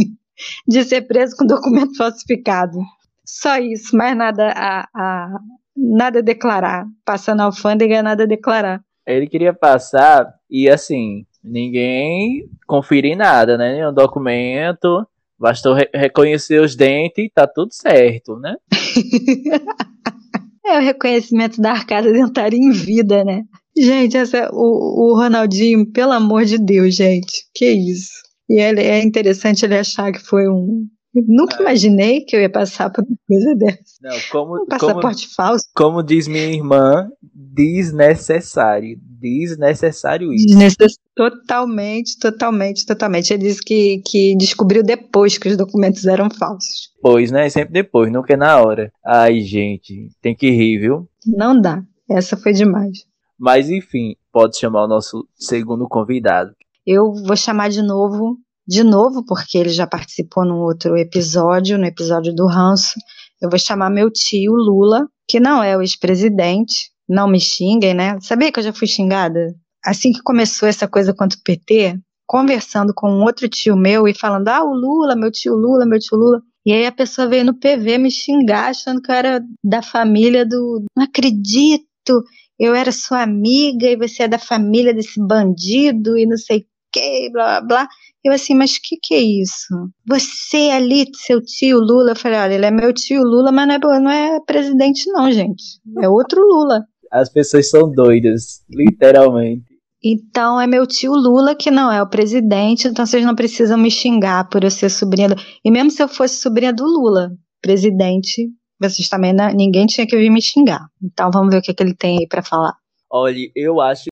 Speaker 3: de ser preso com documento falsificado. Só isso, mais nada a, a nada a declarar. Passar na alfândega, nada a declarar.
Speaker 2: Ele queria passar e assim, ninguém confira em nada, né? Nenhum documento. Bastou re reconhecer os dentes e tá tudo certo, né?
Speaker 3: é o reconhecimento da arcada dentária em vida, né? Gente, essa, o, o Ronaldinho, pelo amor de Deus, gente, que isso. E ele, é interessante ele achar que foi um. Eu nunca é. imaginei que eu ia passar por uma coisa dessa.
Speaker 2: Não, como,
Speaker 3: um passaporte
Speaker 2: como,
Speaker 3: falso.
Speaker 2: Como diz minha irmã, desnecessário. Desnecessário isso.
Speaker 3: Desnecess... Totalmente, totalmente, totalmente. Ele disse que, que descobriu depois que os documentos eram falsos.
Speaker 2: Pois, né? Sempre depois, nunca é na hora. Ai, gente, tem que rir, viu?
Speaker 3: Não dá. Essa foi demais.
Speaker 2: Mas enfim, pode chamar o nosso segundo convidado.
Speaker 3: Eu vou chamar de novo, de novo, porque ele já participou num outro episódio, no episódio do Ranço. Eu vou chamar meu tio Lula, que não é o ex-presidente, não me xinguem, né? Sabia que eu já fui xingada? Assim que começou essa coisa contra o PT, conversando com um outro tio meu e falando, ah, o Lula, meu tio Lula, meu tio Lula. E aí a pessoa veio no PV me xingar, achando que eu era da família do. Não acredito! eu era sua amiga e você é da família desse bandido e não sei o que, blá blá blá. Eu assim, mas o que que é isso? Você ali, seu tio Lula, eu falei, olha, ele é meu tio Lula, mas não é, não é presidente não, gente. É outro Lula.
Speaker 2: As pessoas são doidas, literalmente.
Speaker 3: Então é meu tio Lula que não é o presidente, então vocês não precisam me xingar por eu ser sobrinha do... E mesmo se eu fosse sobrinha do Lula, presidente, vocês também, né? ninguém tinha que vir me xingar. Então vamos ver o que, que ele tem aí para falar.
Speaker 2: Olha, eu acho.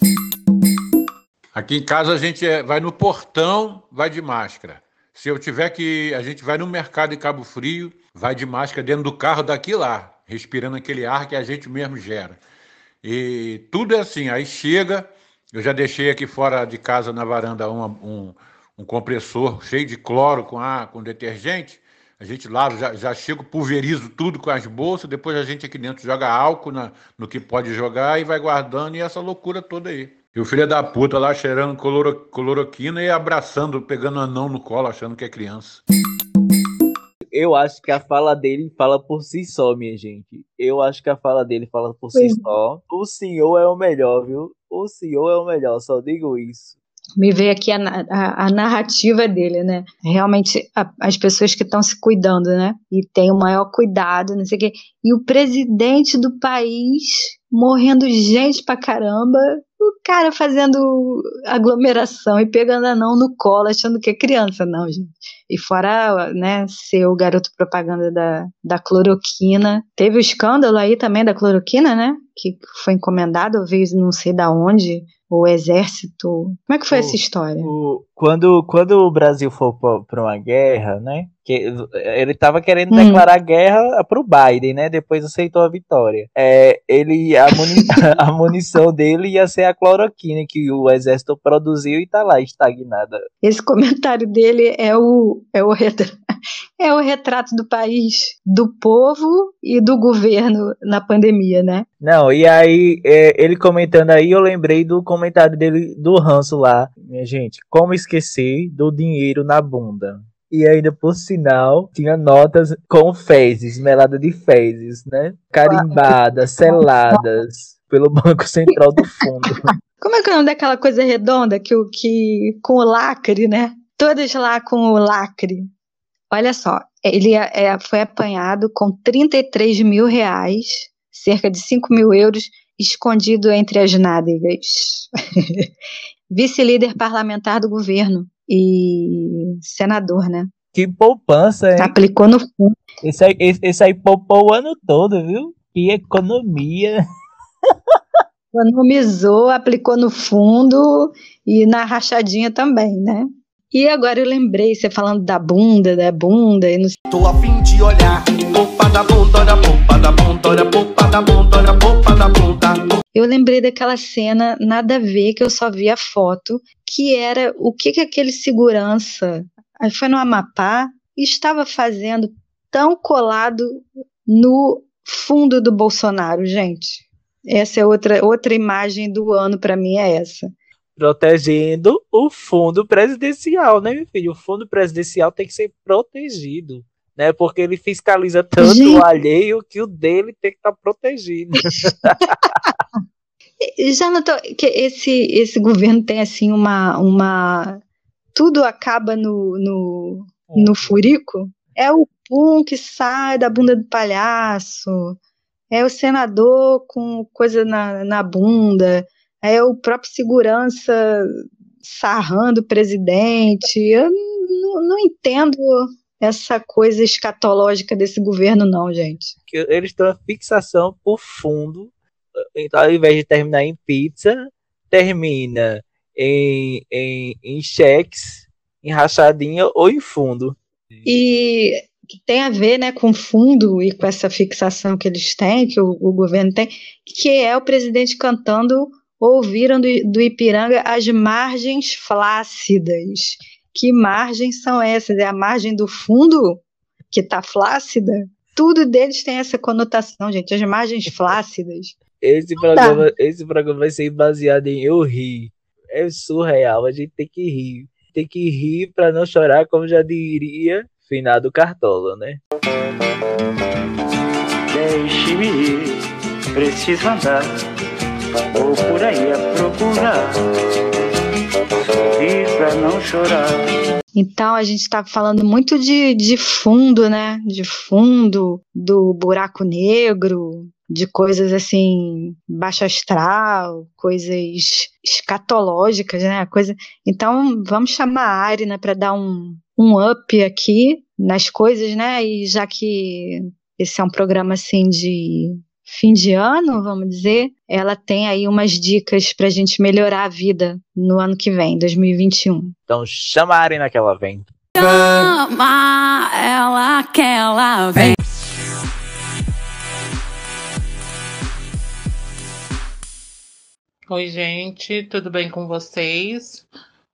Speaker 8: Aqui em casa a gente é, vai no portão, vai de máscara. Se eu tiver que. A gente vai no mercado em Cabo Frio, vai de máscara dentro do carro daqui lá, respirando aquele ar que a gente mesmo gera. E tudo é assim. Aí chega, eu já deixei aqui fora de casa na varanda uma, um, um compressor cheio de cloro com ar, com detergente. A gente lava, já, já chega, pulverizo tudo com as bolsas, depois a gente aqui dentro joga álcool na, no que pode jogar e vai guardando, e essa loucura toda aí. E o filho da puta lá cheirando coloro, cloroquina e abraçando, pegando anão no colo, achando que é criança.
Speaker 2: Eu acho que a fala dele fala por si só, minha gente. Eu acho que a fala dele fala por si só. O senhor é o melhor, viu? O senhor é o melhor, só digo isso
Speaker 3: me veio aqui a, a, a, narrativa dele, né? Realmente a, as pessoas que estão se cuidando, né? E tem o maior cuidado, não sei o quê. E o presidente do país morrendo gente pra caramba, o cara fazendo aglomeração e pegando anão no colo, achando que é criança, não, gente. E fora, né, ser o garoto propaganda da, da cloroquina. Teve o escândalo aí também da cloroquina, né? Que foi encomendado, veio não sei da onde, o exército. Como é que foi o, essa história?
Speaker 2: O, quando, quando o Brasil for para uma guerra, né? Que ele estava querendo hum. declarar guerra para o Biden, né? Depois aceitou a vitória. É, ele a, muni, a munição dele ia ser a cloroquina que o exército produziu e está lá estagnada.
Speaker 3: Esse comentário dele é o é o é o retrato do país, do povo e do governo na pandemia, né?
Speaker 2: Não, e aí, é, ele comentando aí, eu lembrei do comentário dele do ranço lá. Minha gente, como esquecer do dinheiro na bunda? E ainda, por sinal, tinha notas com fezes, melada de fezes, né? Carimbadas, seladas pelo Banco Central do Fundo.
Speaker 3: Como é que é o nome daquela coisa redonda que o que com o lacre, né? Todas lá com o lacre. Olha só, ele é, é foi apanhado com 33 mil reais cerca de 5 mil euros escondido entre as nádegas. Vice-líder parlamentar do governo e senador, né?
Speaker 2: Que poupança, hein?
Speaker 3: Aplicou no fundo.
Speaker 2: Esse aí, esse, esse aí poupou o ano todo, viu? Que economia.
Speaker 3: Economizou, aplicou no fundo e na rachadinha também, né? E agora eu lembrei, você falando da bunda, da bunda e não
Speaker 1: Tô a fim de olhar, popa da bunda, olha popa da bunda, olha popa da bunda, olha popa da bunda.
Speaker 3: Eu lembrei daquela cena, nada a ver, que eu só vi a foto, que era o que que aquele segurança, foi no Amapá, estava fazendo tão colado no fundo do Bolsonaro, gente. Essa é outra outra imagem do ano para mim é essa.
Speaker 2: Protegendo o fundo presidencial, né, meu filho? O fundo presidencial tem que ser protegido, né? Porque ele fiscaliza tanto
Speaker 3: Gente.
Speaker 2: o alheio que o dele tem que estar protegido.
Speaker 3: E Já notou que esse, esse governo tem assim uma, uma. Tudo acaba no, no, no furico? É o pum que sai da bunda do palhaço, é o senador com coisa na, na bunda, é o próprio segurança sarrando o presidente. Eu não, não entendo essa coisa escatológica desse governo, não, gente.
Speaker 2: que eles têm uma fixação por fundo. Então, ao invés de terminar em pizza, termina em, em, em cheques, em rachadinha ou em fundo.
Speaker 3: E tem a ver né, com fundo e com essa fixação que eles têm, que o, o governo tem, que é o presidente cantando Ouviram do, do Ipiranga as margens flácidas. Que margens são essas? É a margem do fundo que está flácida? Tudo deles tem essa conotação, gente, as margens flácidas.
Speaker 2: Esse programa, esse programa vai ser baseado em eu rir. É surreal, a gente tem que rir. Tem que rir para não chorar, como já diria finado Cartola, né?
Speaker 9: Deixe-me ir, preciso andar, vou por aí a procurar, sorrir pra não chorar.
Speaker 3: Então a gente está falando muito de, de fundo, né? De fundo, do buraco negro, de coisas assim, baixo astral, coisas escatológicas, né? Coisa... Então vamos chamar a Arina para dar um, um up aqui nas coisas, né? E já que esse é um programa assim de fim de ano, vamos dizer, ela tem aí umas dicas para a gente melhorar a vida no ano que vem, 2021.
Speaker 2: Então chama a Arena que ela vem.
Speaker 4: Chama ela que ela vem.
Speaker 10: Oi, gente, tudo bem com vocês?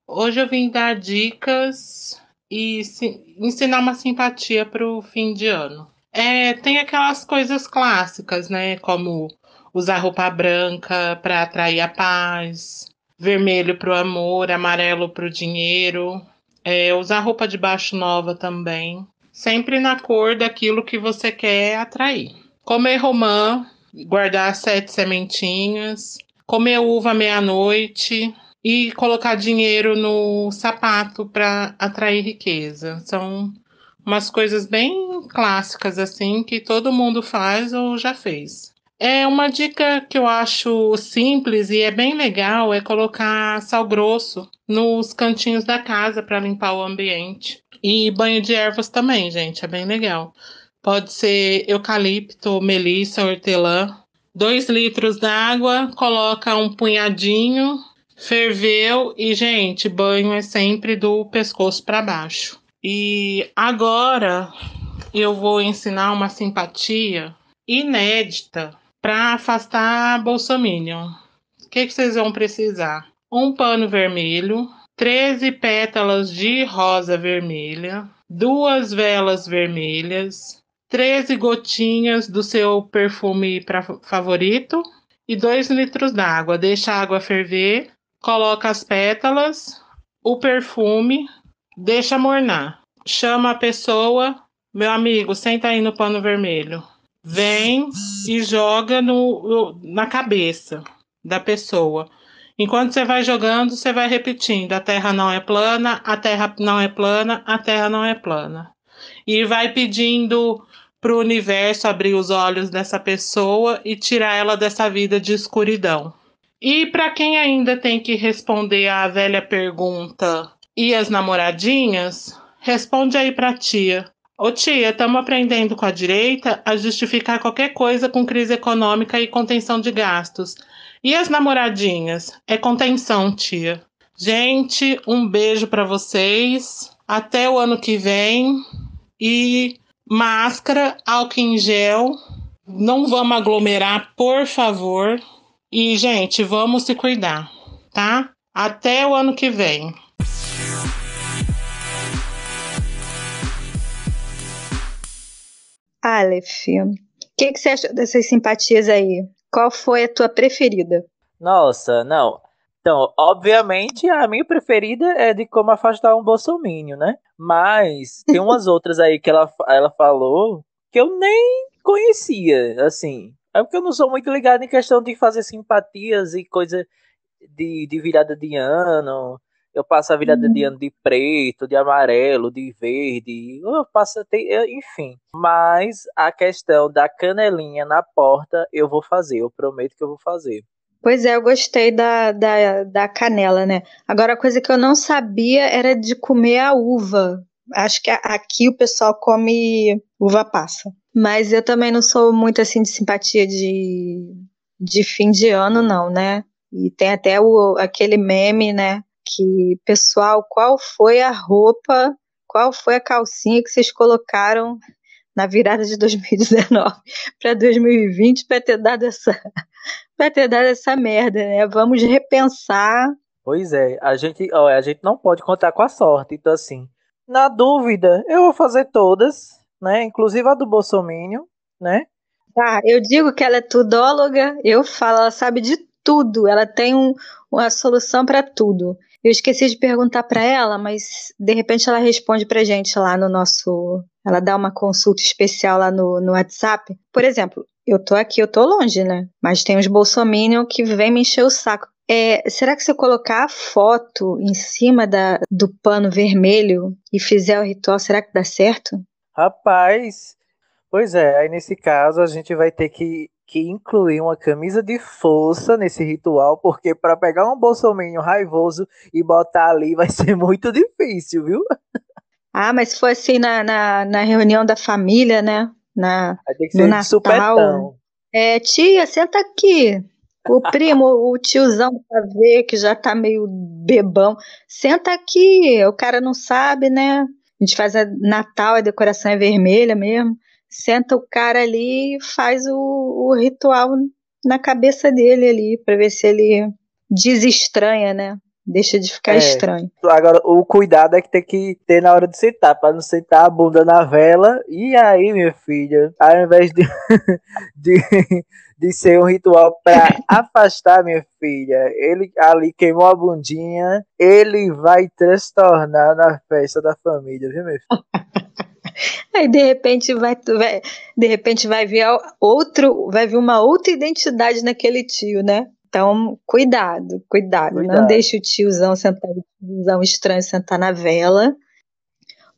Speaker 10: Hoje eu vim dar dicas e si- ensinar uma simpatia para o fim de ano. É, tem aquelas coisas clássicas, né? Como usar roupa branca para atrair a paz, vermelho para o amor, amarelo para o dinheiro, é, usar roupa de baixo nova também, sempre na cor daquilo que você quer atrair. Comer romã, guardar sete sementinhas, comer uva meia-noite e colocar dinheiro no sapato para atrair riqueza. São umas coisas bem clássicas assim que todo mundo faz ou já fez. É uma dica que eu acho simples e é bem legal é colocar sal grosso nos cantinhos da casa para limpar o ambiente. E banho de ervas também, gente, é bem legal. Pode ser eucalipto, melissa, hortelã. 2 litros d'água, coloca um punhadinho, ferveu e, gente, banho é sempre do pescoço para baixo. E agora eu vou ensinar uma simpatia inédita para afastar Bolsominion. O que, que vocês vão precisar? Um pano vermelho, 13 pétalas de rosa vermelha, duas velas vermelhas, 13 gotinhas do seu perfume pra, favorito e 2 litros d'água. Deixa a água ferver, coloca as pétalas, o perfume, deixa mornar. Chama a pessoa, meu amigo, senta aí no pano vermelho. Vem e joga no, na cabeça da pessoa. Enquanto você vai jogando, você vai repetindo: a terra não é plana, a terra não é plana, a terra não é plana. E vai pedindo para o universo abrir os olhos dessa pessoa e tirar ela dessa vida de escuridão. E para quem ainda tem que responder à velha pergunta: e as namoradinhas? Responde aí para tia. Ô tia, estamos aprendendo com a direita a justificar qualquer coisa com crise econômica e contenção de gastos. E as namoradinhas? É contenção, tia. Gente, um beijo para vocês. Até o ano que vem. E máscara, álcool em gel. Não vamos aglomerar, por favor. E, gente, vamos se cuidar, tá? Até o ano que vem.
Speaker 3: Aleph, o que, que você achou dessas simpatias aí? Qual foi a tua preferida?
Speaker 2: Nossa, não. Então, obviamente, a minha preferida é de como afastar um bolsomínio, né? Mas tem umas outras aí que ela, ela falou que eu nem conhecia, assim. É porque eu não sou muito ligado em questão de fazer simpatias e coisa de, de virada de ano. Eu passo a de ano de preto, de amarelo, de verde. Eu passo, enfim. Mas a questão da canelinha na porta, eu vou fazer. Eu prometo que eu vou fazer.
Speaker 3: Pois é, eu gostei da, da, da canela, né? Agora, a coisa que eu não sabia era de comer a uva. Acho que aqui o pessoal come uva passa. Mas eu também não sou muito assim de simpatia de, de fim de ano, não, né? E tem até o, aquele meme, né? Que, pessoal, qual foi a roupa, qual foi a calcinha que vocês colocaram na virada de 2019 para 2020 para ter dado essa para ter dado essa merda, né? Vamos repensar.
Speaker 2: Pois é, a gente, ó, a gente não pode contar com a sorte, então assim, na dúvida, eu vou fazer todas, né? Inclusive a do Bolsonaro, né?
Speaker 3: Tá, eu digo que ela é tudóloga, eu falo, ela sabe de tudo, ela tem um, uma solução para tudo. Eu esqueci de perguntar para ela, mas de repente ela responde pra gente lá no nosso. Ela dá uma consulta especial lá no, no WhatsApp. Por exemplo, eu tô aqui, eu tô longe, né? Mas tem uns bolsominion que vem me encher o saco. É, será que se eu colocar a foto em cima da, do pano vermelho e fizer o ritual, será que dá certo?
Speaker 2: Rapaz, pois é, aí nesse caso a gente vai ter que que incluir uma camisa de força nesse ritual, porque para pegar um bolsominho raivoso e botar ali vai ser muito difícil, viu?
Speaker 3: Ah, mas se for assim na, na, na reunião da família, né? Na,
Speaker 2: vai ter que ser Natal. Supetão.
Speaker 3: É, tia, senta aqui. O primo, o tiozão pra ver que já tá meio bebão. Senta aqui, o cara não sabe, né? A gente faz a Natal, a decoração é vermelha mesmo senta o cara ali e faz o, o ritual na cabeça dele ali, para ver se ele desestranha, né? Deixa de ficar é. estranho.
Speaker 2: Agora, o cuidado é que tem que ter na hora de sentar, para não sentar a bunda na vela. E aí, minha filha, ao invés de, de, de ser um ritual para afastar minha filha, ele ali queimou a bundinha, ele vai transtornar na festa da família, viu, minha filha?
Speaker 3: Aí de repente vai, vai, de repente vai vir outro, vai vir uma outra identidade naquele tio, né? Então, cuidado, cuidado, cuidado. Não deixe o tiozão sentar, o tiozão estranho sentar na vela.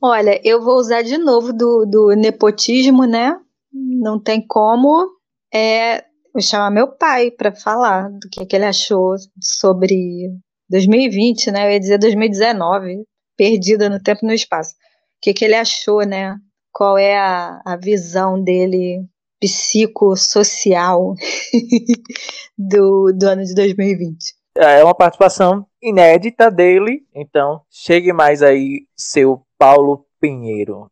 Speaker 3: Olha, eu vou usar de novo do, do nepotismo, né? Não tem como. É, vou chamar meu pai para falar do que, que ele achou sobre 2020, né? Eu ia dizer 2019, perdida no tempo e no espaço que, que ele achou, né? Qual é a, a visão dele psicossocial do, do ano de 2020.
Speaker 2: É uma participação inédita dele, então chegue mais aí, seu Paulo Pinheiro.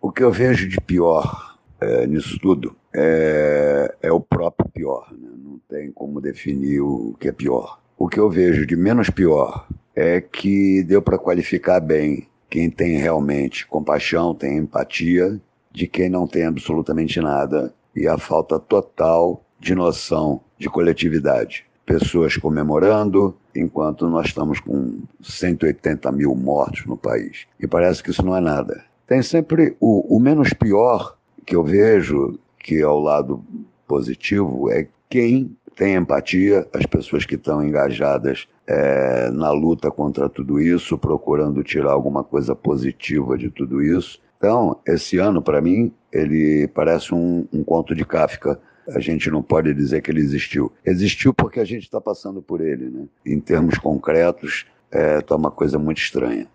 Speaker 11: O que eu vejo de pior é, nisso tudo é, é, o próprio pior. Né? Não tem como definir o que é pior. O que eu vejo de menos pior é que deu para qualificar bem quem tem realmente compaixão, tem empatia, de quem não tem absolutamente nada e a falta total de noção de coletividade. Pessoas comemorando, enquanto nós estamos com 180 mil mortos no país. E parece que isso não é nada. Tem sempre o, o menos pior que eu vejo, que é o lado positivo, é quem tem empatia, as pessoas que estão engajadas é, na luta contra tudo isso, procurando tirar alguma coisa positiva de tudo isso. Então, esse ano, para mim, ele parece um, um conto de Kafka. A gente não pode dizer que ele existiu. Existiu porque a gente está passando por ele, né? Em termos concretos, é uma coisa muito estranha.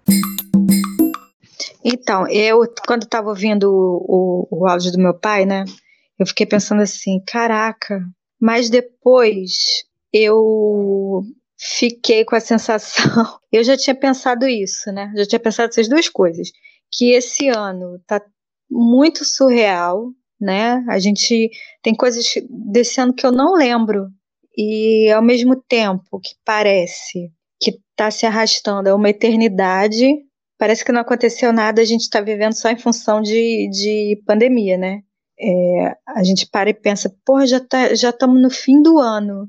Speaker 3: Então, eu, quando estava ouvindo o, o, o áudio do meu pai, né? Eu fiquei pensando assim, caraca, mas depois eu fiquei com a sensação. Eu já tinha pensado isso, né? Já tinha pensado essas duas coisas. Que esse ano tá muito surreal, né? A gente tem coisas desse ano que eu não lembro. E ao mesmo tempo que parece que está se arrastando é uma eternidade, parece que não aconteceu nada, a gente está vivendo só em função de, de pandemia, né? é, a gente para e pensa, porra, já tá, já estamos no fim do ano.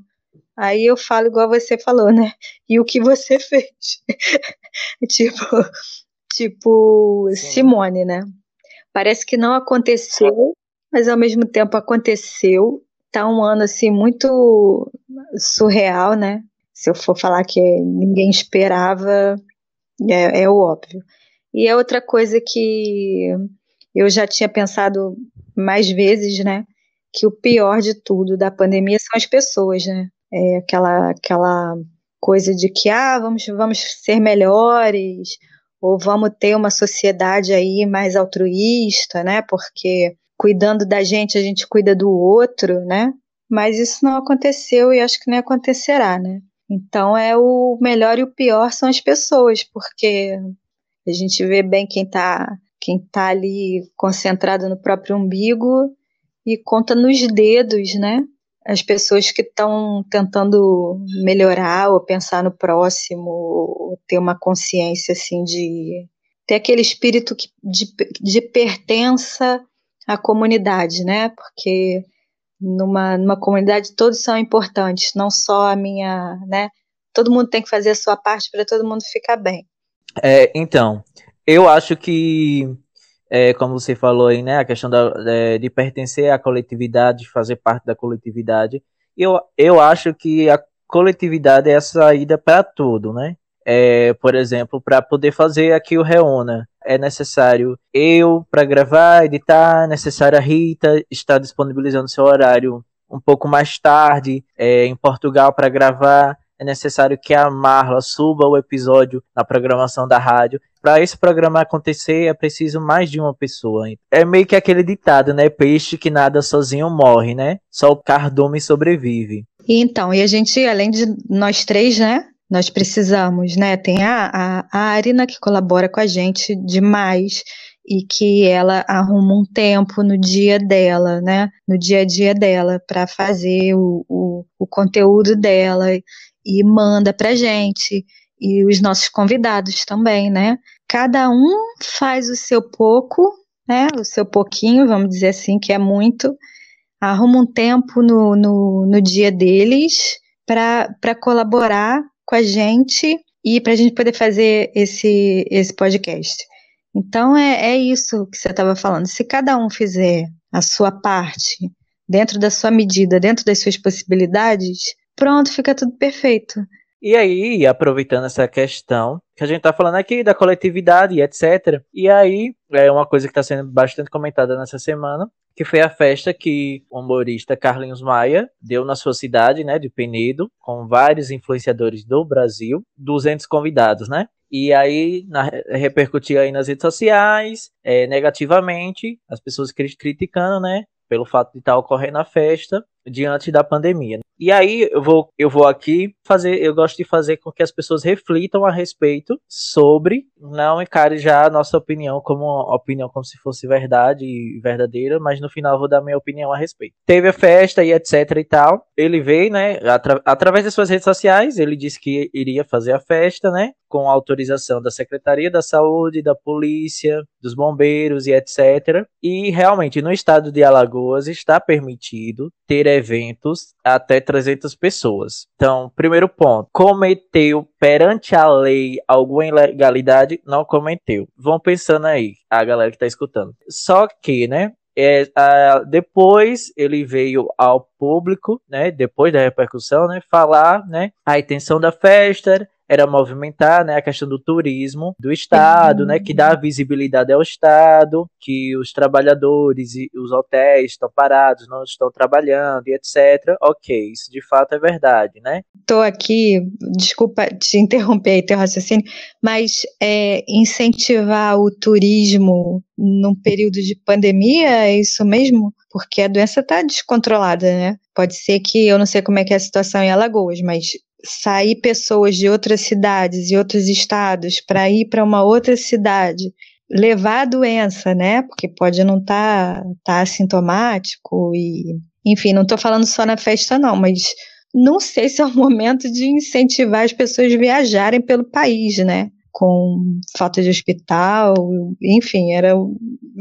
Speaker 3: Aí eu falo igual você falou, né? E o que você fez? tipo, tipo Simone, né? Parece que não aconteceu, mas ao mesmo tempo aconteceu. Tá um ano assim muito surreal, né? Se eu for falar que ninguém esperava, é, é o óbvio. E é outra coisa que eu já tinha pensado mais vezes, né? Que o pior de tudo da pandemia são as pessoas, né? É aquela, aquela coisa de que, ah, vamos, vamos ser melhores, ou vamos ter uma sociedade aí mais altruísta, né? Porque cuidando da gente, a gente cuida do outro, né? Mas isso não aconteceu e acho que nem acontecerá, né? Então é o melhor e o pior são as pessoas, porque a gente vê bem quem está quem tá ali concentrado no próprio umbigo e conta nos dedos, né? As pessoas que estão tentando melhorar ou pensar no próximo, ou ter uma consciência assim de ter aquele espírito de, de pertença à comunidade, né? Porque numa, numa comunidade todos são importantes, não só a minha, né? Todo mundo tem que fazer a sua parte para todo mundo ficar bem.
Speaker 2: É, então, eu acho que, é, como você falou aí, né, a questão da, de, de pertencer à coletividade, fazer parte da coletividade, eu, eu acho que a coletividade é a saída para tudo, né? É, por exemplo, para poder fazer aqui o Reona, é necessário eu para gravar, editar, é necessário a Rita estar disponibilizando seu horário um pouco mais tarde é, em Portugal para gravar é necessário que a Marla suba o episódio na programação da rádio. Para esse programa acontecer, é preciso mais de uma pessoa. É meio que aquele ditado, né? Peixe que nada sozinho morre, né? Só o cardume sobrevive.
Speaker 3: Então, e a gente, além de nós três, né? Nós precisamos, né? Tem a, a, a Arina que colabora com a gente demais e que ela arruma um tempo no dia dela, né? No dia a dia dela, para fazer o, o, o conteúdo dela e manda pra gente. E os nossos convidados também, né? Cada um faz o seu pouco, né? O seu pouquinho, vamos dizer assim, que é muito. Arruma um tempo no, no, no dia deles para colaborar com a gente e para a gente poder fazer esse, esse podcast. Então é, é isso que você estava falando. Se cada um fizer a sua parte, dentro da sua medida, dentro das suas possibilidades, pronto, fica tudo perfeito.
Speaker 2: E aí, aproveitando essa questão que a gente tá falando aqui da coletividade e etc. E aí, é uma coisa que está sendo bastante comentada nessa semana, que foi a festa que o humorista Carlinhos Maia deu na sua cidade, né, de Penedo, com vários influenciadores do Brasil, 200 convidados, né? E aí na, repercutiu aí nas redes sociais é, negativamente, as pessoas criticando, né? Pelo fato de estar tá ocorrendo a festa diante da pandemia. E aí eu vou, eu vou aqui fazer, eu gosto de fazer com que as pessoas reflitam a respeito sobre, não encare já a nossa opinião como opinião como se fosse verdade e verdadeira, mas no final eu vou dar minha opinião a respeito. Teve a festa e etc e tal. Ele veio, né, atra através das suas redes sociais, ele disse que iria fazer a festa, né, com autorização da Secretaria da Saúde, da Polícia, dos Bombeiros e etc. E realmente no estado de Alagoas está permitido ter eventos até 300 pessoas. Então, primeiro ponto, cometeu perante a lei alguma ilegalidade? Não cometeu. Vão pensando aí, a galera que tá escutando. Só que, né, é, depois ele veio ao público, né, depois da repercussão, né, falar, né, a intenção da festa era movimentar né, a questão do turismo do Estado, uhum. né, que dá visibilidade ao Estado, que os trabalhadores e os hotéis estão parados, não estão trabalhando e etc. Ok, isso de fato é verdade, né?
Speaker 3: Estou aqui, desculpa te interromper aí teu raciocínio, mas é, incentivar o turismo num período de pandemia, é isso mesmo? Porque a doença está descontrolada, né? Pode ser que, eu não sei como é que é a situação em Alagoas, mas sair pessoas de outras cidades e outros estados para ir para uma outra cidade, levar a doença, né? Porque pode não estar tá, tá assintomático e, enfim, não estou falando só na festa não, mas não sei se é o momento de incentivar as pessoas a viajarem pelo país, né? Com falta de hospital, enfim, era,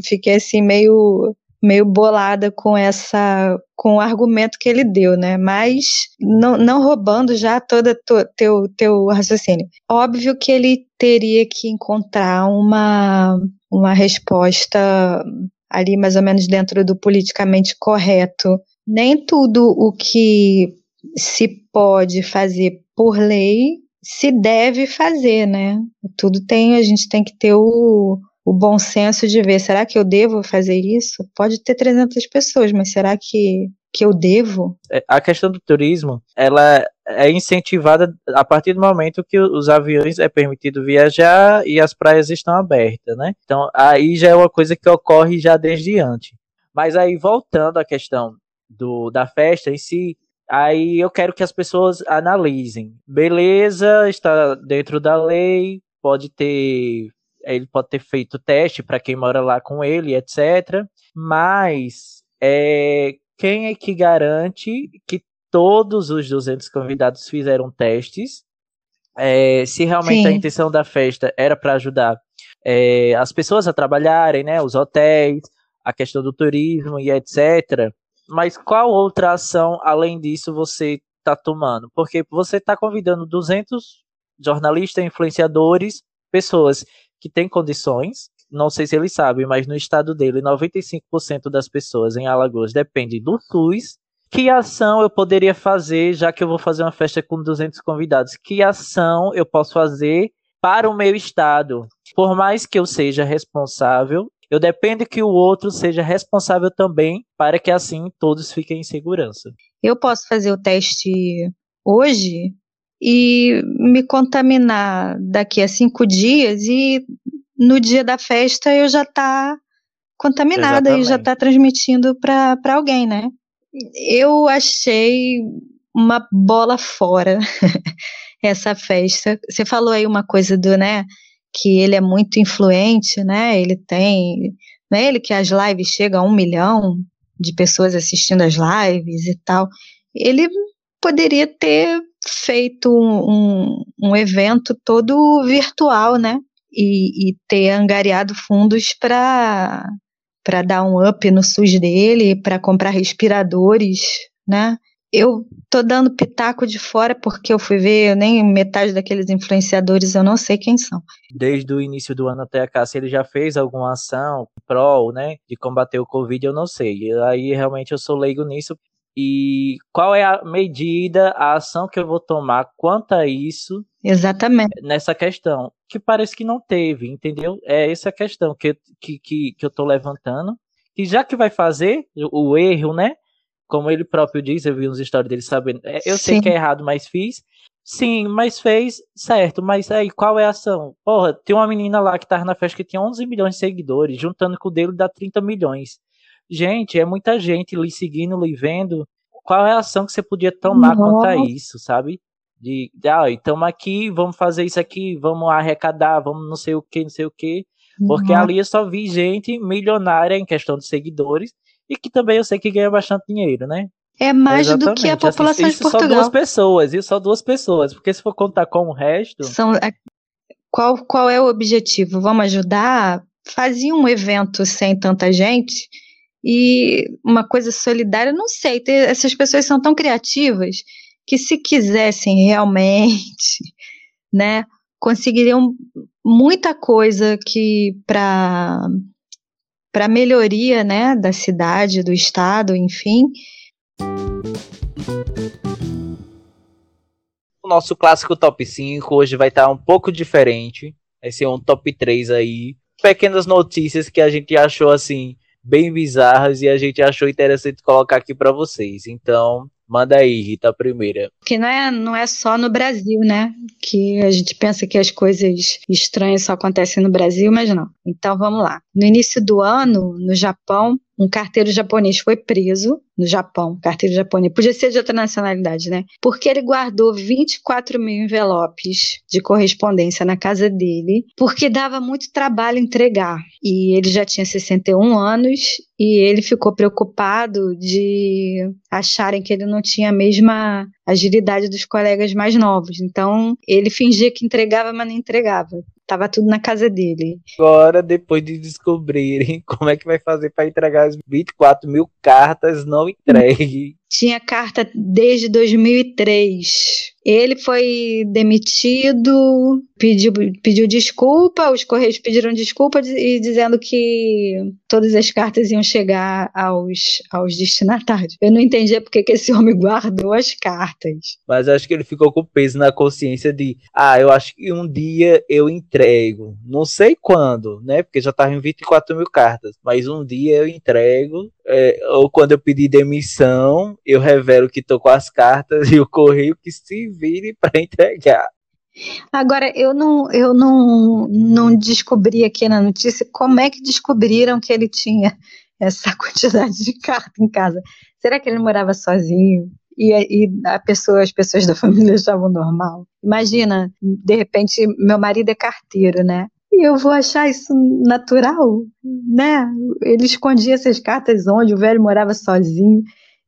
Speaker 3: fiquei assim meio meio bolada com essa com o argumento que ele deu, né? Mas não, não roubando já todo to, teu teu raciocínio. Óbvio que ele teria que encontrar uma uma resposta ali mais ou menos dentro do politicamente correto. Nem tudo o que se pode fazer por lei se deve fazer, né? Tudo tem, a gente tem que ter o, o bom senso de ver, será que eu devo fazer isso? Pode ter 300 pessoas, mas será que, que eu devo?
Speaker 2: É, a questão do turismo, ela é incentivada a partir do momento que os aviões é permitido viajar e as praias estão abertas, né? Então, aí já é uma coisa que ocorre já desde antes. Mas aí, voltando à questão do, da festa em si, Aí eu quero que as pessoas analisem. Beleza, está dentro da lei, pode ter. Ele pode ter feito teste para quem mora lá com ele, etc. Mas é, quem é que garante que todos os 200 convidados fizeram testes? É, se realmente Sim. a intenção da festa era para ajudar é, as pessoas a trabalharem, né, os hotéis, a questão do turismo e etc. Mas qual outra ação além disso você está tomando? Porque você está convidando 200 jornalistas, influenciadores, pessoas que têm condições. Não sei se ele sabe, mas no estado dele, 95% das pessoas em Alagoas dependem do SUS. Que ação eu poderia fazer, já que eu vou fazer uma festa com 200 convidados? Que ação eu posso fazer para o meu estado? Por mais que eu seja responsável, eu dependo que o outro seja responsável também para que assim todos fiquem em segurança.
Speaker 3: Eu posso fazer o teste hoje e me contaminar daqui a cinco dias e no dia da festa eu já tá contaminada Exatamente. e já tá transmitindo para alguém, né? Eu achei uma bola fora essa festa. Você falou aí uma coisa do, né, que ele é muito influente, né? Ele tem, não é ele que as lives chegam a um milhão de pessoas assistindo as lives e tal. Ele poderia ter feito um, um, evento todo virtual, né? E, e ter angariado fundos para para dar um up no SUS dele, para comprar respiradores, né? eu tô dando pitaco de fora porque eu fui ver, nem metade daqueles influenciadores eu não sei quem são.
Speaker 2: Desde o início do ano até cá, se ele já fez alguma ação pró, né, de combater o Covid, eu não sei. E aí realmente eu sou leigo nisso. E qual é a medida, a ação que eu vou tomar quanto a isso?
Speaker 3: Exatamente.
Speaker 2: Nessa questão, que parece que não teve, entendeu? É essa questão que, que, que, que eu tô levantando. E já que vai fazer o erro, né? como ele próprio diz, eu vi uns stories dele sabendo. É, eu Sim. sei que é errado, mas fiz. Sim, mas fez certo. Mas aí, qual é a ação? Porra, tem uma menina lá que tava na festa que tinha 11 milhões de seguidores, juntando com o dele dá 30 milhões. Gente, é muita gente lhe seguindo, lhe vendo. Qual é a ação que você podia tomar Nossa. quanto a isso, sabe? De, ah, estamos aqui, vamos fazer isso aqui, vamos arrecadar, vamos não sei o que, não sei o que. Porque uhum. ali eu só vi gente milionária em questão de seguidores e que também eu sei que ganha bastante dinheiro, né?
Speaker 3: É mais Exatamente. do que a população
Speaker 2: assim,
Speaker 3: de Portugal.
Speaker 2: Só duas pessoas, isso só duas pessoas, porque se for contar com o resto.
Speaker 3: São, é, qual, qual é o objetivo? Vamos ajudar? Fazia um evento sem tanta gente e uma coisa solidária, não sei. Essas pessoas são tão criativas que se quisessem realmente, né, conseguiriam muita coisa que para para melhoria né, da cidade, do estado, enfim.
Speaker 2: O nosso clássico top 5 hoje vai estar um pouco diferente. Vai ser um top 3 aí. Pequenas notícias que a gente achou assim bem bizarras e a gente achou interessante colocar aqui para vocês. Então, Manda aí, Rita, a primeira.
Speaker 3: Que não é, não é só no Brasil, né? Que a gente pensa que as coisas estranhas só acontecem no Brasil, mas não. Então vamos lá. No início do ano, no Japão, um carteiro japonês foi preso no Japão, carteiro japonês, podia ser de outra nacionalidade, né? Porque ele guardou 24 mil envelopes de correspondência na casa dele, porque dava muito trabalho entregar. E ele já tinha 61 anos e ele ficou preocupado de acharem que ele não tinha a mesma agilidade dos colegas mais novos. Então, ele fingia que entregava, mas não entregava. Tava tudo na casa dele.
Speaker 2: Agora, depois de descobrirem como é que vai fazer para entregar as 24 mil cartas não entregue.
Speaker 3: Tinha carta desde 2003. Ele foi demitido, pediu, pediu desculpa, os Correios pediram desculpa e dizendo que todas as cartas iam chegar aos, aos destinatários. Eu não entendi porque que esse homem guardou as cartas.
Speaker 2: Mas acho que ele ficou com peso na consciência de, ah, eu acho que um dia eu entrego. Não sei quando, né? Porque já tava em 24 mil cartas. Mas um dia eu entrego. É, ou quando eu pedir demissão, eu revelo que tô com as cartas e o correio que se vire para entregar.
Speaker 3: Agora, eu não, eu não, não descobri aqui na notícia como é que descobriram que ele tinha essa quantidade de carta em casa. Será que ele morava sozinho? E, e a pessoa, as pessoas da família achavam normal. Imagina, de repente, meu marido é carteiro, né? Eu vou achar isso natural, né? Ele escondia essas cartas onde o velho morava sozinho.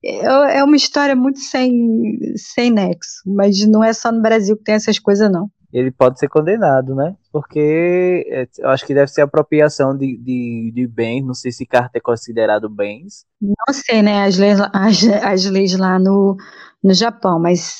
Speaker 3: É, é uma história muito sem, sem nexo, mas não é só no Brasil que tem essas coisas, não.
Speaker 2: Ele pode ser condenado, né? Porque é, eu acho que deve ser apropriação de, de, de bens. Não sei se carta é considerado bens.
Speaker 3: Não sei, né? As leis, as, as leis lá no, no Japão, mas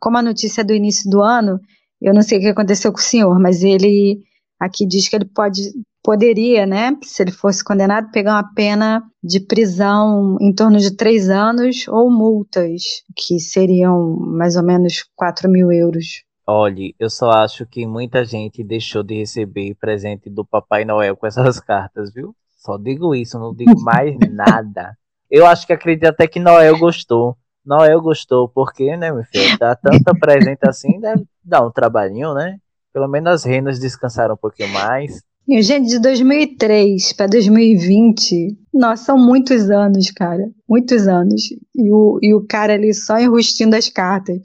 Speaker 3: como a notícia é do início do ano, eu não sei o que aconteceu com o senhor, mas ele aqui diz que ele pode, poderia, né, se ele fosse condenado, pegar uma pena de prisão em torno de três anos ou multas, que seriam mais ou menos 4 mil euros.
Speaker 2: Olhe, eu só acho que muita gente deixou de receber presente do Papai Noel com essas cartas, viu? Só digo isso, não digo mais nada. Eu acho que acredito até que Noel gostou. Noel gostou, porque, né, meu filho, dá tanta presente assim, deve dar um trabalhinho, né? Pelo menos as renas descansaram um pouquinho mais.
Speaker 3: Gente, de 2003 para 2020, nossa, são muitos anos, cara. Muitos anos. E o, e o cara ali só enrustindo as cartas.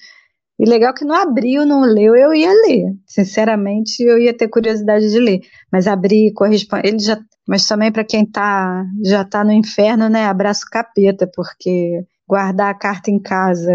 Speaker 3: E legal que não abriu, não leu, eu ia ler. Sinceramente, eu ia ter curiosidade de ler. Mas abrir corresponde. Ele já. Mas também para quem tá, já tá no inferno, né? Abraço capeta, porque guardar a carta em casa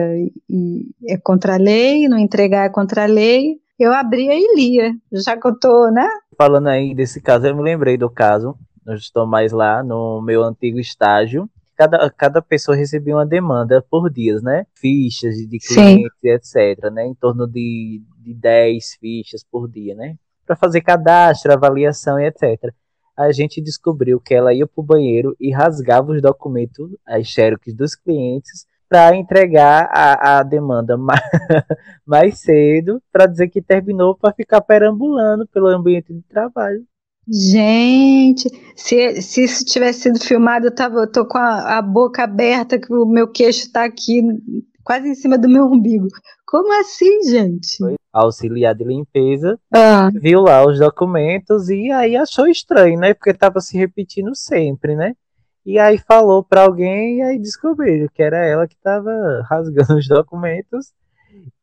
Speaker 3: e, é contra a lei, não entregar é contra a lei eu abria e lia, já que eu tô, né?
Speaker 2: Falando aí desse caso, eu me lembrei do caso, eu estou mais lá no meu antigo estágio. Cada, cada pessoa recebia uma demanda por dias, né? Fichas de clientes, etc, né? Em torno de, de 10 fichas por dia, né? Para fazer cadastro, avaliação e etc. A gente descobriu que ela ia para o banheiro e rasgava os documentos, as xerox dos clientes, para entregar a, a demanda mais, mais cedo, para dizer que terminou, para ficar perambulando pelo ambiente de trabalho.
Speaker 3: Gente, se, se isso tivesse sido filmado, eu, tava, eu tô com a, a boca aberta, que o meu queixo está aqui, quase em cima do meu umbigo. Como assim, gente?
Speaker 2: Auxiliar de limpeza, ah. viu lá os documentos e aí achou estranho, né? Porque estava se repetindo sempre, né? E aí falou para alguém e aí descobriu que era ela que estava rasgando os documentos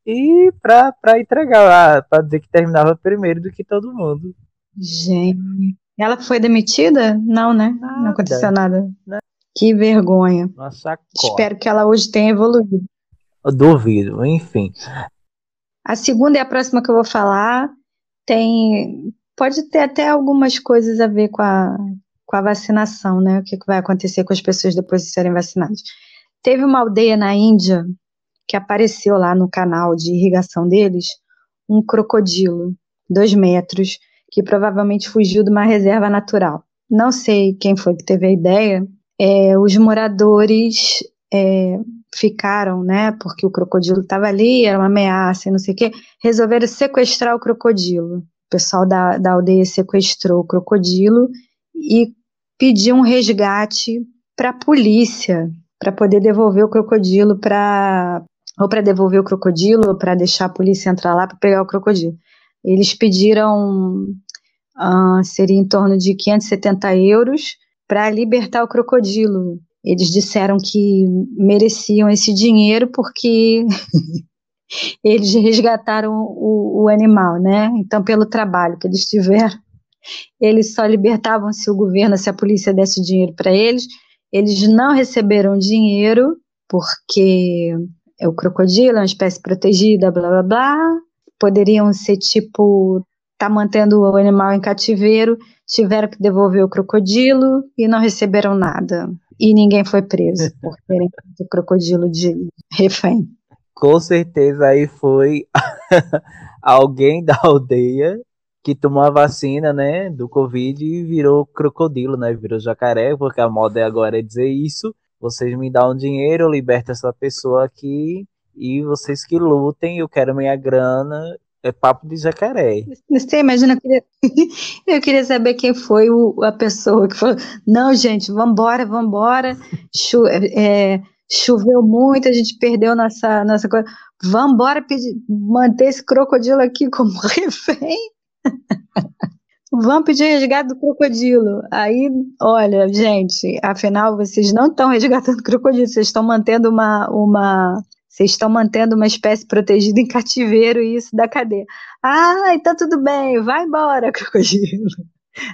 Speaker 2: e para entregar lá, para dizer que terminava primeiro do que todo mundo.
Speaker 3: Gente, ela foi demitida? Não, né? Nada. Não aconteceu nada. Não. Que vergonha.
Speaker 2: Nossa,
Speaker 3: Espero que ela hoje tenha evoluído.
Speaker 2: Eu duvido, enfim.
Speaker 3: A segunda e a próxima que eu vou falar tem pode ter até algumas coisas a ver com a, com a vacinação, né? O que, vai acontecer com as pessoas depois de serem vacinadas. Teve uma aldeia na Índia que apareceu lá no canal de irrigação deles um crocodilo, dois metros, que provavelmente fugiu de uma reserva natural. Não sei quem foi que teve a ideia. É, os moradores é, ficaram, né? Porque o crocodilo estava ali, era uma ameaça, e não sei o quê. Resolveram sequestrar o crocodilo. O pessoal da, da aldeia sequestrou o crocodilo e pedir um resgate para a polícia para poder devolver o crocodilo para ou para devolver o crocodilo ou para deixar a polícia entrar lá para pegar o crocodilo. Eles pediram uh, seria em torno de 570 euros para libertar o crocodilo. Eles disseram que mereciam esse dinheiro porque eles resgataram o, o animal, né? Então, pelo trabalho que eles tiveram, eles só libertavam se o governo, se a polícia desse dinheiro para eles. Eles não receberam dinheiro porque é o crocodilo, é uma espécie protegida, blá blá blá. Poderiam ser tipo tá mantendo o animal em cativeiro, tiveram que devolver o crocodilo e não receberam nada. E ninguém foi preso por terem o crocodilo de refém.
Speaker 2: Com certeza aí foi alguém da aldeia que tomou a vacina, né, do Covid e virou crocodilo, né, virou jacaré, porque a moda agora é dizer isso. Vocês me dão dinheiro, eu liberto essa pessoa aqui e vocês que lutem, eu quero minha grana. É papo de jacaré.
Speaker 3: Você imagina, eu queria, eu queria saber quem foi o, a pessoa que falou: não, gente, vambora, vambora. Chu, é, choveu muito, a gente perdeu nossa, nossa coisa. Vambora pedir, manter esse crocodilo aqui como refém. Vamos pedir resgate do crocodilo. Aí, olha, gente, afinal, vocês não estão resgatando crocodilo, vocês estão mantendo uma, uma vocês estão mantendo uma espécie protegida em cativeiro e isso da cadeia. Ai, tá tudo bem, vai embora, crocodilo.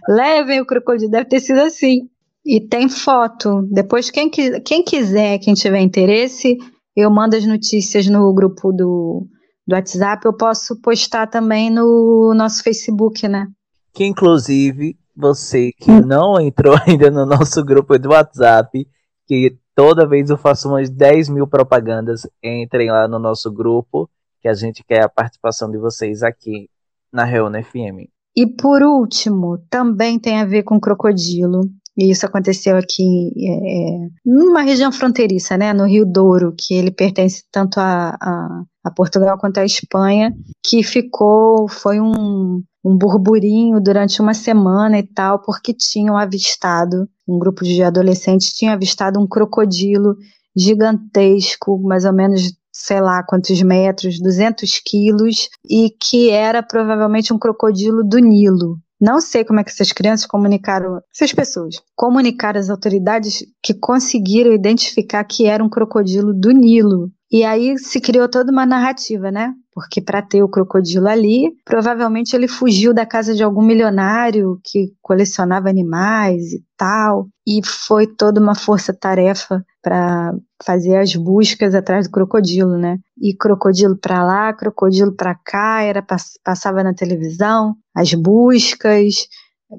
Speaker 3: Levem o crocodilo, deve ter sido assim. E tem foto. Depois, quem, quem quiser, quem tiver interesse, eu mando as notícias no grupo do, do WhatsApp. Eu posso postar também no nosso Facebook, né?
Speaker 2: Que inclusive você que não entrou ainda no nosso grupo do WhatsApp, que Toda vez eu faço umas 10 mil propagandas. Entrem lá no nosso grupo, que a gente quer a participação de vocês aqui na Reúna FM.
Speaker 3: E por último, também tem a ver com crocodilo. E isso aconteceu aqui é, é, numa região fronteiriça, né, no Rio Douro, que ele pertence tanto a, a, a Portugal quanto à Espanha, que ficou, foi um, um burburinho durante uma semana e tal, porque tinham avistado, um grupo de adolescentes tinha avistado um crocodilo gigantesco, mais ou menos sei lá quantos metros, 200 quilos, e que era provavelmente um crocodilo do Nilo. Não sei como é que essas crianças comunicaram, essas pessoas comunicaram às autoridades que conseguiram identificar que era um crocodilo do Nilo. E aí se criou toda uma narrativa, né? Porque para ter o crocodilo ali, provavelmente ele fugiu da casa de algum milionário que colecionava animais e tal. E foi toda uma força-tarefa para fazer as buscas atrás do crocodilo, né? E crocodilo para lá, crocodilo para cá, era passava na televisão, as buscas,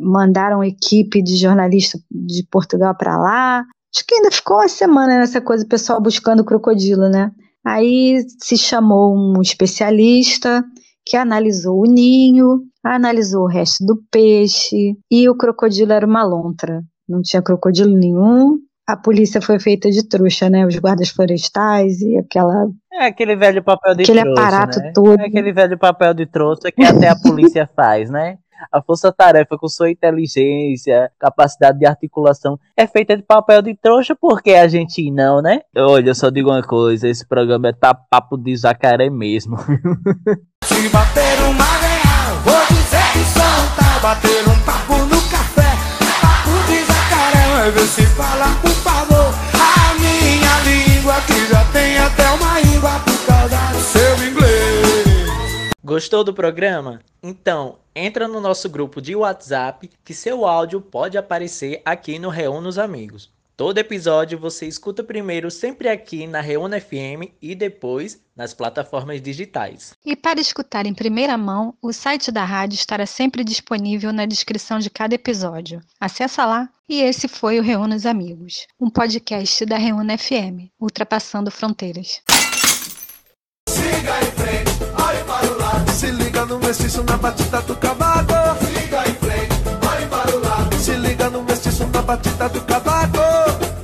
Speaker 3: mandaram equipe de jornalista de Portugal para lá. Acho que ainda ficou uma semana nessa coisa, o pessoal buscando crocodilo, né? Aí se chamou um especialista que analisou o ninho, analisou o resto do peixe e o crocodilo era uma lontra. Não tinha crocodilo nenhum, a polícia foi feita de trouxa, né? Os guardas florestais e aquela.
Speaker 2: É aquele velho papel de
Speaker 3: aquele
Speaker 2: trouxa.
Speaker 3: Aquele aparato
Speaker 2: né?
Speaker 3: todo.
Speaker 2: É aquele velho papel de trouxa que até a polícia faz, né? A força-tarefa, com sua inteligência, capacidade de articulação, é feita de papel de trouxa, porque a gente não, né? Olha, eu só digo uma coisa: esse programa é tá papo de jacaré mesmo.
Speaker 1: Se bater uma real, vou dizer que tá bater um papo no café. Papo de jacaré, vai ver se fala por favor. A minha língua que já tem até uma língua por causa do seu inglês.
Speaker 2: Gostou do programa? Então, entra no nosso grupo de WhatsApp que seu áudio pode aparecer aqui no Reúna os Amigos. Todo episódio você escuta primeiro sempre aqui na Reúna FM e depois nas plataformas digitais.
Speaker 3: E para escutar em primeira mão, o site da rádio estará sempre disponível na descrição de cada episódio. Acesse lá. E esse foi o Reúna os Amigos, um podcast da Reúna FM, ultrapassando fronteiras.
Speaker 1: Siga em frente, Se liga no mestiço na batida do cavaco. Siga em frente, olhe para o lado. Se liga no mestiço na batida do cavaco.